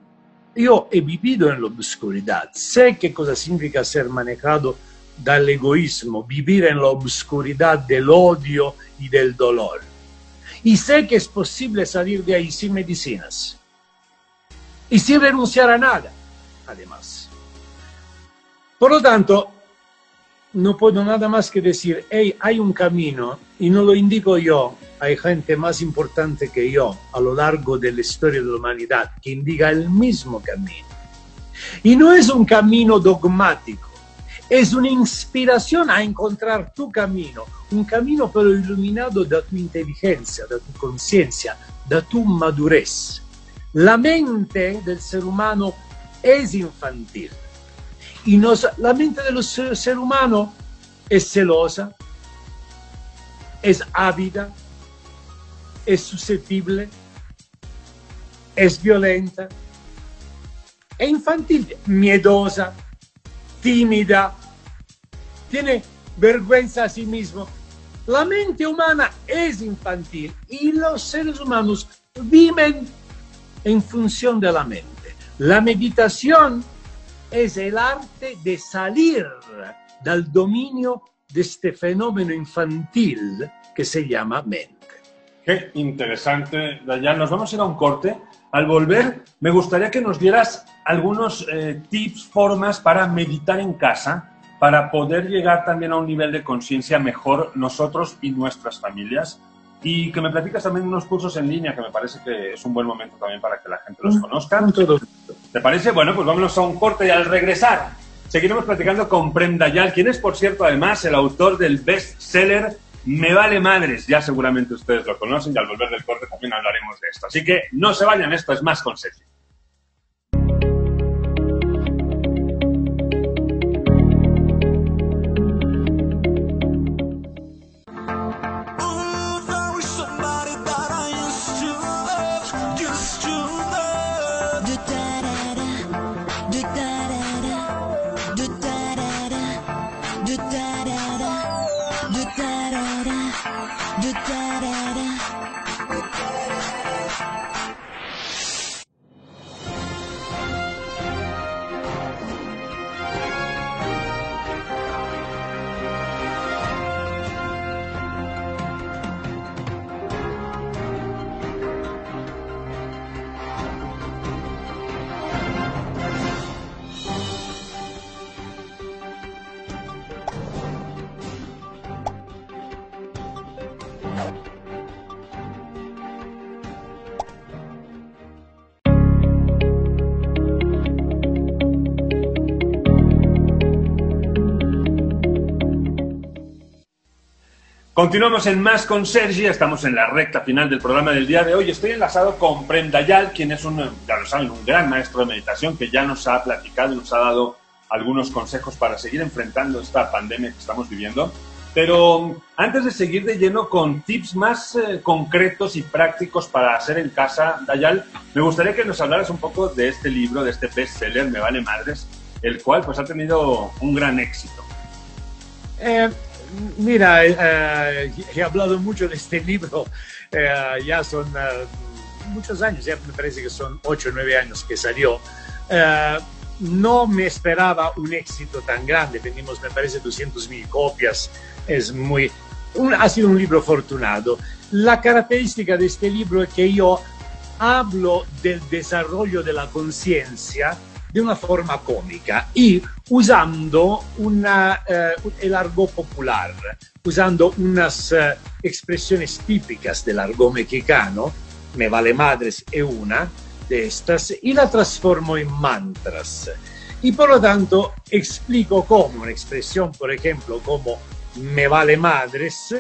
Yo he vivido en la oscuridad. Sé qué cosa significa ser manejado del egoísmo, vivir en la oscuridad del odio y del dolor. Y sé que es posible salir de ahí sin medicinas y sin renunciar a nada, además. Por lo tanto, no puedo nada más que decir, hey, hay un camino, y no lo indico yo, hay gente más importante que yo a lo largo de la historia de la humanidad que indica el mismo camino. Y no es un camino dogmático, es una inspiración a encontrar tu camino, un camino pero iluminado da tu inteligencia, da tu conciencia, da tu madurez. La mente del ser humano es infantil. Y nos, la mente del ser, ser humano es celosa, es ávida, es susceptible, es violenta, es infantil, miedosa, tímida, tiene vergüenza a sí mismo. La mente humana es infantil y los seres humanos viven en función de la mente. La meditación es el arte de salir del dominio de este fenómeno infantil que se llama mente. Qué interesante, Dayan. Nos vamos a ir a un corte. Al volver, me gustaría que nos dieras algunos eh, tips, formas para meditar en casa, para poder llegar también a un nivel de conciencia mejor nosotros y nuestras familias. Y que me platicas también unos cursos en línea, que me parece que es un buen momento también para que la gente los conozca. ¿Te parece? Bueno, pues vámonos a un corte y al regresar seguiremos platicando con Prem Dayal, quien es, por cierto, además el autor del best-seller Me Vale Madres. Ya seguramente ustedes lo conocen y al volver del corte también hablaremos de esto. Así que no se vayan, esto es más con. Continuamos en Más con Sergi, estamos en la recta final del programa del día de hoy. Estoy enlazado con Prem Dayal, quien es un, ya lo saben, un gran maestro de meditación que ya nos ha platicado y nos ha dado algunos consejos para seguir enfrentando esta pandemia que estamos viviendo. Pero antes de seguir de lleno con tips más eh, concretos y prácticos para hacer en casa, Dayal, me gustaría que nos hablaras un poco de este libro, de este bestseller, Me Vale Madres, el cual pues ha tenido un gran éxito. Eh, Mira, eh, he hablado mucho de este libro, eh, ya son eh, muchos años, ya me parece que son 8 o 9 años que salió. no me esperaba un éxito tan grande, tenemos, me parece, 200 mil copias, es muy, ha sido un libro afortunado. La característica de este libro es que yo hablo del desarrollo de la conciencia de una forma cómica y usando una, eh, el argot popular, usando unas expresiones típicas del argot mexicano, me vale madres es una de estas, y la transformo en mantras. Y por lo tanto explico cómo una expresión, por ejemplo, como me vale madres,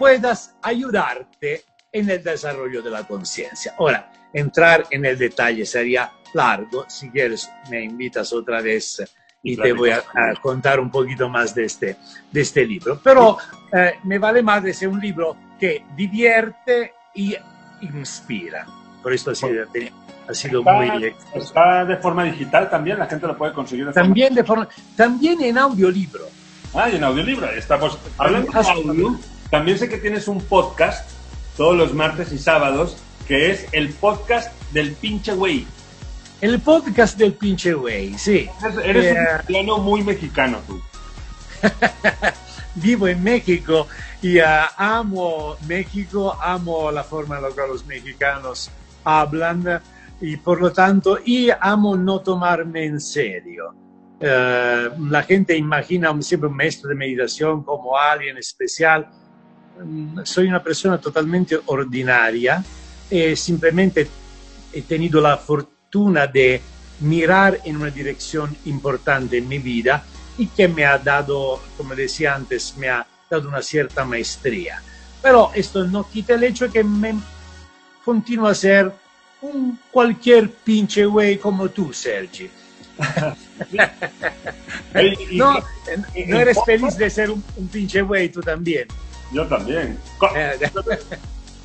puedas ayudarte en el desarrollo de la conciencia. Ahora, entrar en el detalle sería largo. Si quieres, me invitas otra vez y te voy a, contar un poquito más de este, de este libro. Pero eh, Me vale más es un libro que divierte y inspira. Por esto ha sido, ha sido está, muy... Está de forma digital también, la gente lo puede conseguir de también forma... De forma, también en audiolibro. Ah, y en audiolibro, estamos hablando de audio. También sé que tienes un podcast todos los martes y sábados, que es el podcast del pinche güey. El podcast del pinche güey, sí. Eres, un eh, mexicano muy mexicano tú. (laughs) Vivo en México y uh, amo México, amo la forma en la que los mexicanos hablan y por lo tanto, y amo no tomarme en serio. Uh, la gente imagina siempre un maestro de meditación como alguien especial. Um, soy una persona totalmente ordinaria e simplemente he tenido la fortuna de mirar en una dirección importante en mi vida y que me ha dado, como decía antes, me ha dado una cierta maestría. Pero esto no quita el hecho de que me continúa a ser un cualquier pinche güey como tú, Sergi. (laughs) no, no eres feliz de ser un, un pinche güey, tú también. Yo también.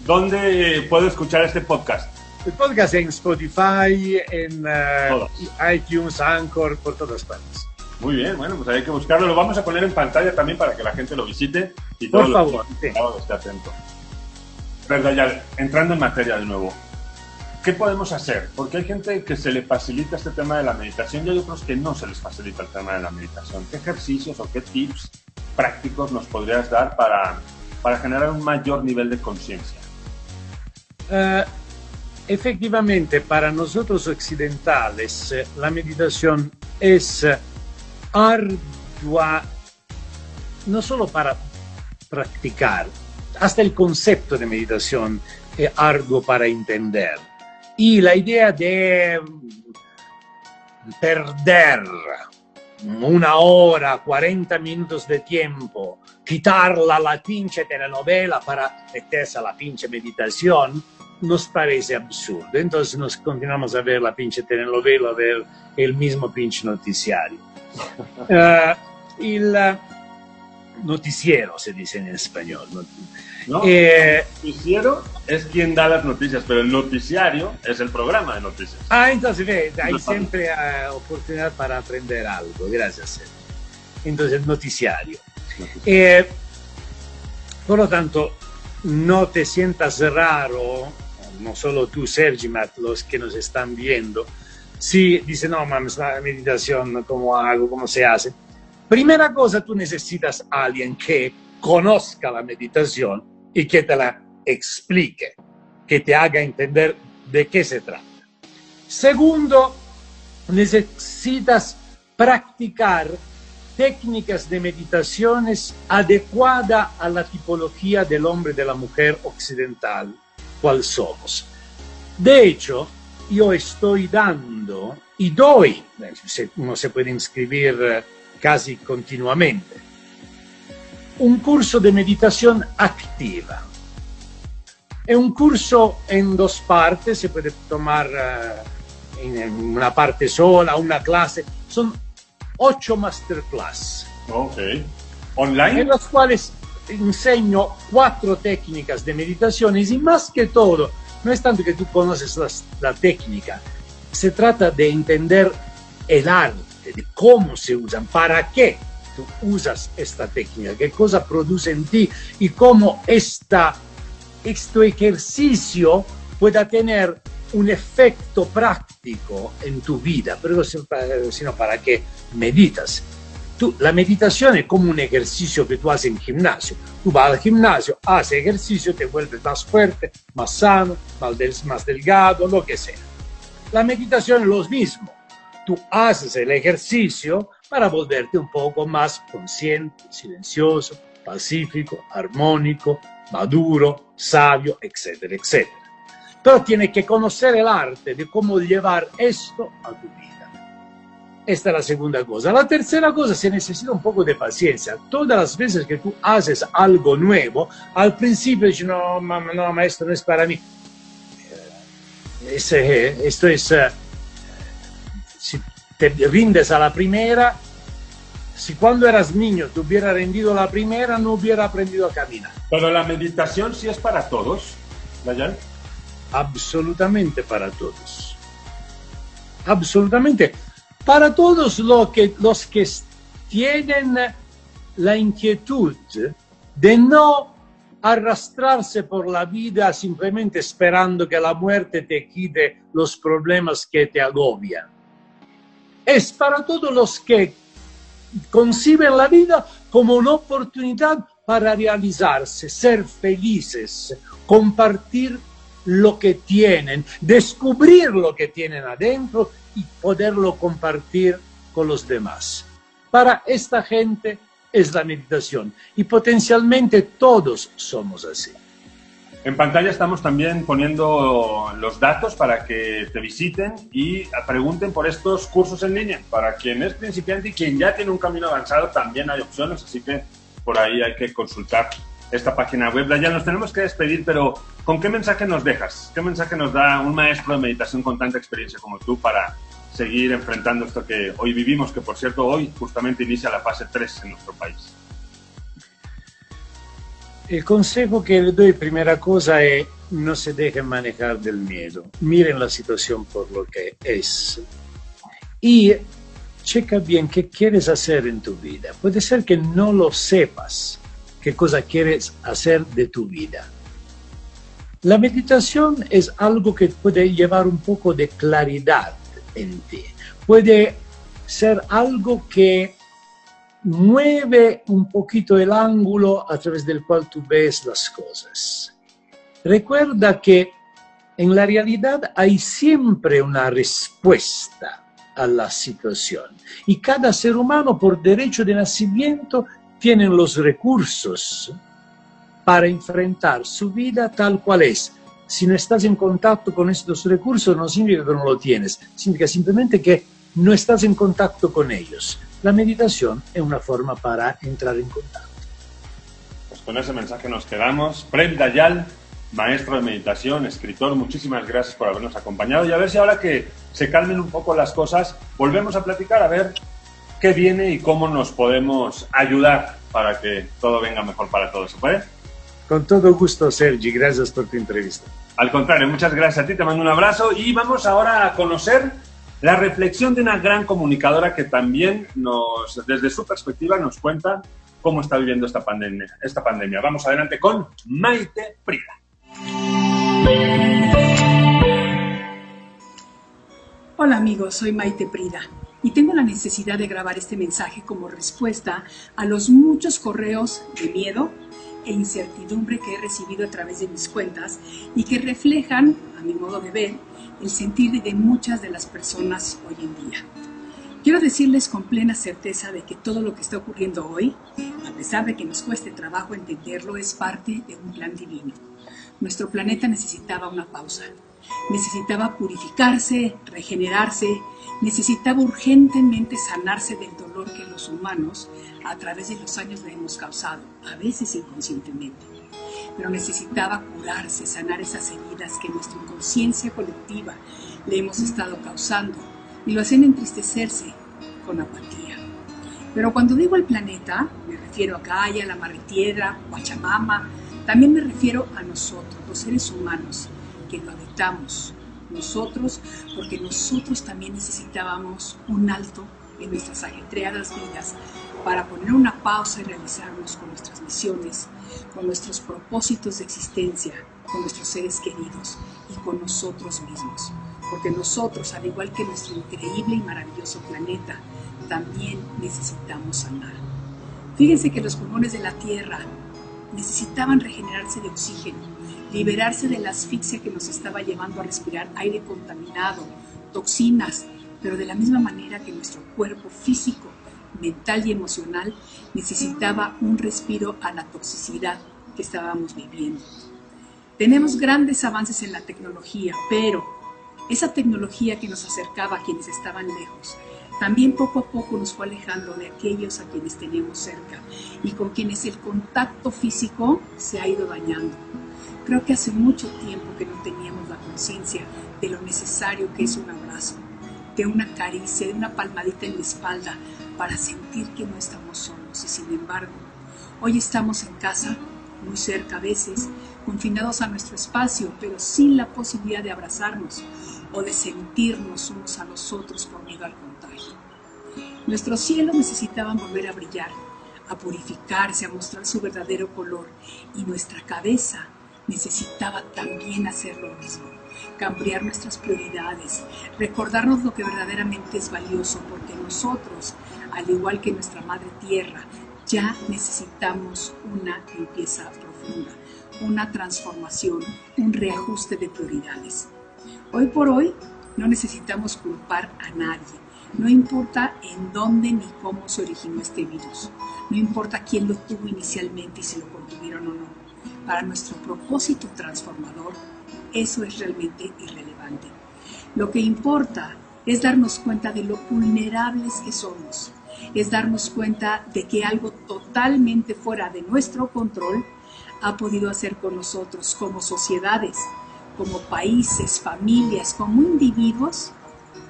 ¿Dónde puedo escuchar este podcast? El podcast en Spotify, en uh, iTunes, Anchor, por todas partes. Muy bien, bueno, pues hay que buscarlo. Lo vamos a poner en pantalla también para que la gente lo visite y Por favor, sí. esté atento. Verdad, ya entrando en materia de nuevo. ¿Qué podemos hacer? Porque hay gente que se le facilita este tema de la meditación y hay otros que no se les facilita el tema de la meditación. ¿Qué ejercicios o qué tips prácticos nos podrías dar para, para generar un mayor nivel de conciencia? Uh, efectivamente, para nosotros occidentales, la meditación es ardua no solo para practicar, hasta el concepto de meditación es arduo para entender. Y la idea de perder una hora, 40 minutos de tiempo, quitarla la pinche telenovela para meterse a la pinche meditación, nos parece absurdo. Entonces nos continuamos a ver la pinche telenovela, a ver el mismo pinche noticiario. (laughs) Uh, il noticiero se dice en español. No, eh, el noticiero es quien da las noticias, pero el noticiario es el programa de noticias. Ah, entonces ve, hay siempre uh, oportunidad para aprender algo, gracias. Entonces, el noticiario. noticiario. Eh, por lo tanto, no te sientas raro, no solo tú, Sergi, mas los que nos están viendo, si dice, no, mames, la meditación, ¿cómo hago? ¿Cómo se hace? Primera cosa, tú necesitas a alguien que conozca la meditación y que te la explique, que te haga entender de qué se trata. Segundo, necesitas practicar técnicas de meditaciones adecuadas a la tipología del hombre y de la mujer occidental, cual somos. De hecho, yo estoy dando y doy, uno se puede inscribir eh, casi continuamente, un curso de meditación activa. Es un curso en dos partes, se puede tomar uh, en una parte sola, una clase. Son ocho masterclass. Ok. ¿Online? En las cuales enseño cuatro técnicas de meditaciones y más que todo, no es tanto que tú conoces la, técnica, se trata de entender el arte, de cómo se usan, para qué tú usas esta técnica, qué cosa produce en ti y cómo esta, este ejercicio pueda tener un efecto práctico en tu vida, pero sino para que meditas. Tú, la meditación es como un ejercicio que tú haces en gimnasio. Tú vas al gimnasio, haces ejercicio, te vuelves más fuerte, más sano, más, más delgado, lo que sea. La meditación es lo mismo. Tú haces el ejercicio para volverte un poco más consciente, silencioso, pacífico, armónico, maduro, sabio, etcétera, etcétera. Pero tienes que conocer el arte de cómo llevar esto a tu vida. Esta es la segunda cosa. La tercera cosa, se necesita un poco de paciencia. Todas las veces que tú haces algo nuevo, al principio dices, no, mamá, no, maestro, no es para mí. Eh, es, esto es, uh, si te rindes a la primera, si cuando eras niño te hubiera rendido la primera, no hubiera aprendido a caminar. Pero la meditación sí es para todos, Dayan. Absolutamente para todos. Absolutamente para todos los que, tienen la inquietud de no arrastrarse por la vida simplemente esperando que la muerte te quite los problemas que te agobian. Es para todos los que conciben la vida como una oportunidad para realizarse, ser felices, compartir lo que tienen, descubrir lo que tienen adentro y poderlo compartir con los demás. Para esta gente es la meditación y potencialmente todos somos así. En pantalla estamos también poniendo los datos para que te visiten y pregunten por estos cursos en línea. Para quien es principiante y quien ya tiene un camino avanzado, también hay opciones, así que por ahí hay que consultar esta página web. Ya nos tenemos que despedir, pero ¿con qué mensaje nos dejas? ¿Qué mensaje nos da un maestro de meditación con tanta experiencia como tú para seguir enfrentando esto que hoy vivimos, que por cierto hoy justamente inicia la fase 3 en nuestro país? El consejo que le doy, primera cosa, es no se dejen manejar del miedo. Miren la situación por lo que es. Y checa bien qué quieres hacer en tu vida. Puede ser que no lo sepas, qué cosa quieres hacer de tu vida. La meditación es algo que puede llevar un poco de claridad Puede ser algo que mueve un poquito el ángulo a través del cual tú ves las cosas. Recuerda que en la realidad hay siempre una respuesta a la situación y cada ser humano por derecho de nacimiento tiene los recursos para enfrentar su vida tal cual es. Si no estás en contacto con estos recursos no significa que no lo tienes, significa simplemente que no estás en contacto con ellos. La meditación es una forma para entrar en contacto. Pues con ese mensaje nos quedamos. Prem Dayal, maestro de meditación, escritor, muchísimas gracias por habernos acompañado y a ver si ahora que se calmen un poco las cosas, volvemos a platicar a ver qué viene y cómo nos podemos ayudar para que todo venga mejor para todos. ¿Se puede? Con todo gusto, Sergi. Gracias por tu entrevista. Al contrario, muchas gracias a ti, te mando un abrazo y vamos ahora a conocer la reflexión de una gran comunicadora que también nos, desde su perspectiva, nos cuenta cómo está viviendo esta pandemia. Esta pandemia. Vamos adelante con Maite Prida. Hola amigos, soy Maite Prida y tengo la necesidad de grabar este mensaje como respuesta a los muchos correos de miedo e incertidumbre que he recibido a través de mis cuentas y que reflejan, a mi modo de ver, el sentir de muchas de las personas hoy en día. Quiero decirles con plena certeza de que todo lo que está ocurriendo hoy, a pesar de que nos cueste trabajo entenderlo, es parte de un plan divino. Nuestro planeta necesitaba una pausa, necesitaba purificarse, regenerarse, necesitaba urgentemente sanarse del dolor que los humanos a través de los años le hemos causado, a veces inconscientemente pero necesitaba curarse, sanar esas heridas que nuestra inconsciencia colectiva le hemos estado causando y lo hacen entristecerse con apatía. Pero cuando digo el planeta, me refiero a Gaia, la Madre Tierra, Pachamama, también me refiero a nosotros, los seres humanos, que lo habitamos. Nosotros, porque nosotros también necesitábamos un alto en nuestras ajetreadas vidas para poner una pausa y realizarnos con nuestras misiones, con nuestros propósitos de existencia, con nuestros seres queridos y con nosotros mismos. Porque nosotros, al igual que nuestro increíble y maravilloso planeta, también necesitamos sanar. Fíjense que los pulmones de la Tierra necesitaban regenerarse de oxígeno, liberarse de la asfixia que nos estaba llevando a respirar aire contaminado, toxinas, pero de la misma manera que nuestro cuerpo físico mental y emocional necesitaba un respiro a la toxicidad que estábamos viviendo. Tenemos grandes avances en la tecnología, pero esa tecnología que nos acercaba a quienes estaban lejos, también poco a poco nos fue alejando de aquellos a quienes tenemos cerca y con quienes el contacto físico se ha ido dañando. Creo que hace mucho tiempo que no teníamos la conciencia de lo necesario que es un abrazo, de una caricia, de una palmadita en la espalda, para sentir que no estamos solos y sin embargo, hoy estamos en casa, muy cerca a veces, confinados a nuestro espacio, pero sin la posibilidad de abrazarnos o de sentirnos unos a los otros por miedo al contagio. Nuestros cielos necesitaban volver a brillar, a purificarse, a mostrar su verdadero color y nuestra cabeza necesitaba también hacer lo mismo, cambiar nuestras prioridades, recordarnos lo que verdaderamente es valioso, porque nosotros al igual que nuestra madre tierra, ya necesitamos una limpieza profunda, una transformación, un reajuste de prioridades. Hoy por hoy no necesitamos culpar a nadie. No importa en dónde ni cómo se originó este virus. No importa quién lo tuvo inicialmente y si lo contuvieron o no. Para nuestro propósito transformador, eso es realmente irrelevante. Lo que importa es darnos cuenta de lo vulnerables que somos es darnos cuenta de que algo totalmente fuera de nuestro control ha podido hacer con nosotros como sociedades, como países, familias, como individuos,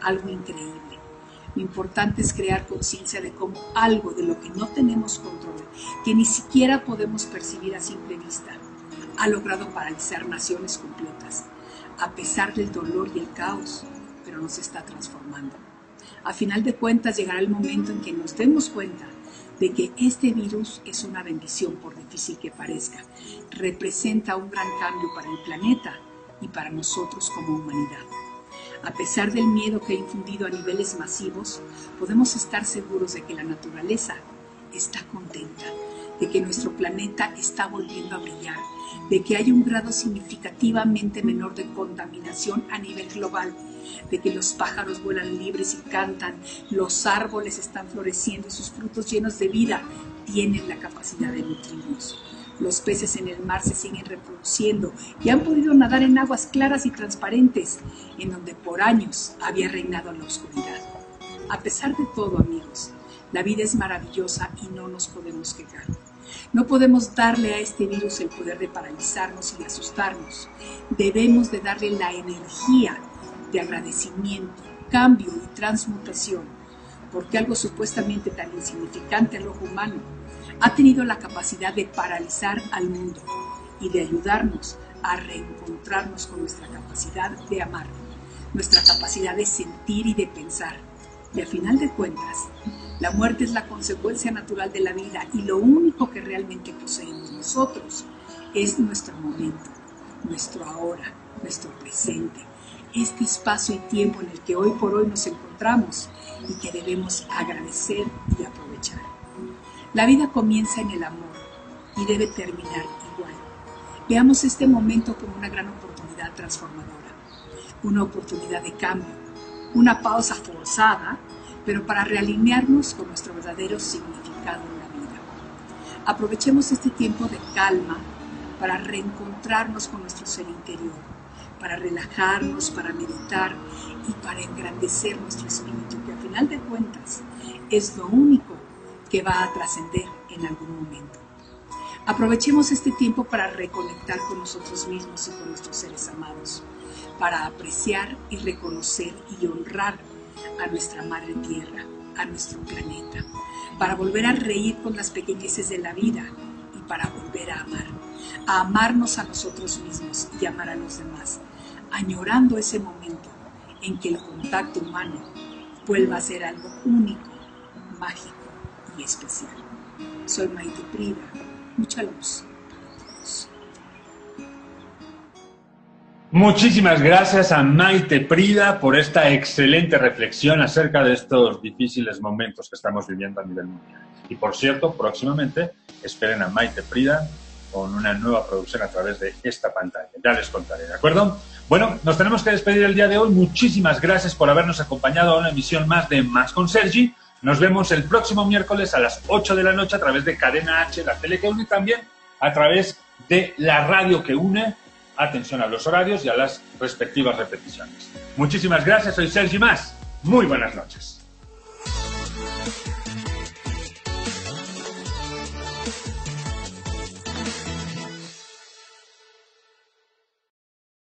algo increíble. Lo importante es crear conciencia de cómo algo de lo que no tenemos control, que ni siquiera podemos percibir a simple vista, ha logrado paralizar naciones completas, a pesar del dolor y el caos, pero nos está transformando. A final de cuentas llegará el momento en que nos demos cuenta de que este virus es una bendición, por difícil que parezca. Representa un gran cambio para el planeta y para nosotros como humanidad. A pesar del miedo que ha infundido a niveles masivos, podemos estar seguros de que la naturaleza está contenta, de que nuestro planeta está volviendo a brillar, de que hay un grado significativamente menor de contaminación a nivel global, de que los pájaros vuelan libres y cantan, los árboles están floreciendo y sus frutos llenos de vida tienen la capacidad de nutrirnos. Los peces en el mar se siguen reproduciendo y han podido nadar en aguas claras y transparentes, en donde por años había reinado la oscuridad. A pesar de todo, amigos, la vida es maravillosa y no nos podemos quejar. No podemos darle a este virus el poder de paralizarnos y de asustarnos. Debemos de darle la energía de agradecimiento, cambio y transmutación, porque algo supuestamente tan insignificante al ojo humano ha tenido la capacidad de paralizar al mundo y de ayudarnos a reencontrarnos con nuestra capacidad de amar, nuestra capacidad de sentir y de pensar. Y a final de cuentas, la muerte es la consecuencia natural de la vida y lo único que realmente poseemos nosotros es nuestro momento, nuestro ahora, nuestro presente, este espacio y tiempo en el que hoy por hoy nos encontramos y que debemos agradecer y aprovechar. La vida comienza en el amor y debe terminar igual. Veamos este momento como una gran oportunidad transformadora, una oportunidad de cambio, una pausa forzada, pero para realinearnos con nuestro verdadero significado en la vida. Aprovechemos este tiempo de calma para reencontrarnos con nuestro ser interior, para relajarnos, para meditar y para engrandecer nuestro espíritu, que a final de cuentas es lo único que va a trascender en algún momento. Aprovechemos este tiempo para reconectar con nosotros mismos y con nuestros seres amados, para apreciar y reconocer y honrar a nuestra Madre Tierra, a nuestro planeta, para volver a reír con las pequeñeces de la vida y para volver a amar, a amarnos a nosotros mismos y amar a los demás, añorando ese momento en que el contacto humano vuelva a ser algo único, mágico especial. Soy Maite Prida. Mucha luz. Muchísimas gracias a Maite Prida por esta excelente reflexión acerca de estos difíciles momentos que estamos viviendo a nivel mundial. Y por cierto, próximamente esperen a Maite Prida con una nueva producción a través de esta pantalla. Ya les contaré, ¿de acuerdo? Bueno, nos tenemos que despedir el día de hoy. Muchísimas gracias por habernos acompañado a una emisión más de Más con Sergi. Nos vemos el próximo miércoles a las 8 de la noche a través de Cadena H, la tele que une también a través de la radio que une. Atención a los horarios y a las respectivas repeticiones. Muchísimas gracias, soy Sergi Más. Muy buenas noches.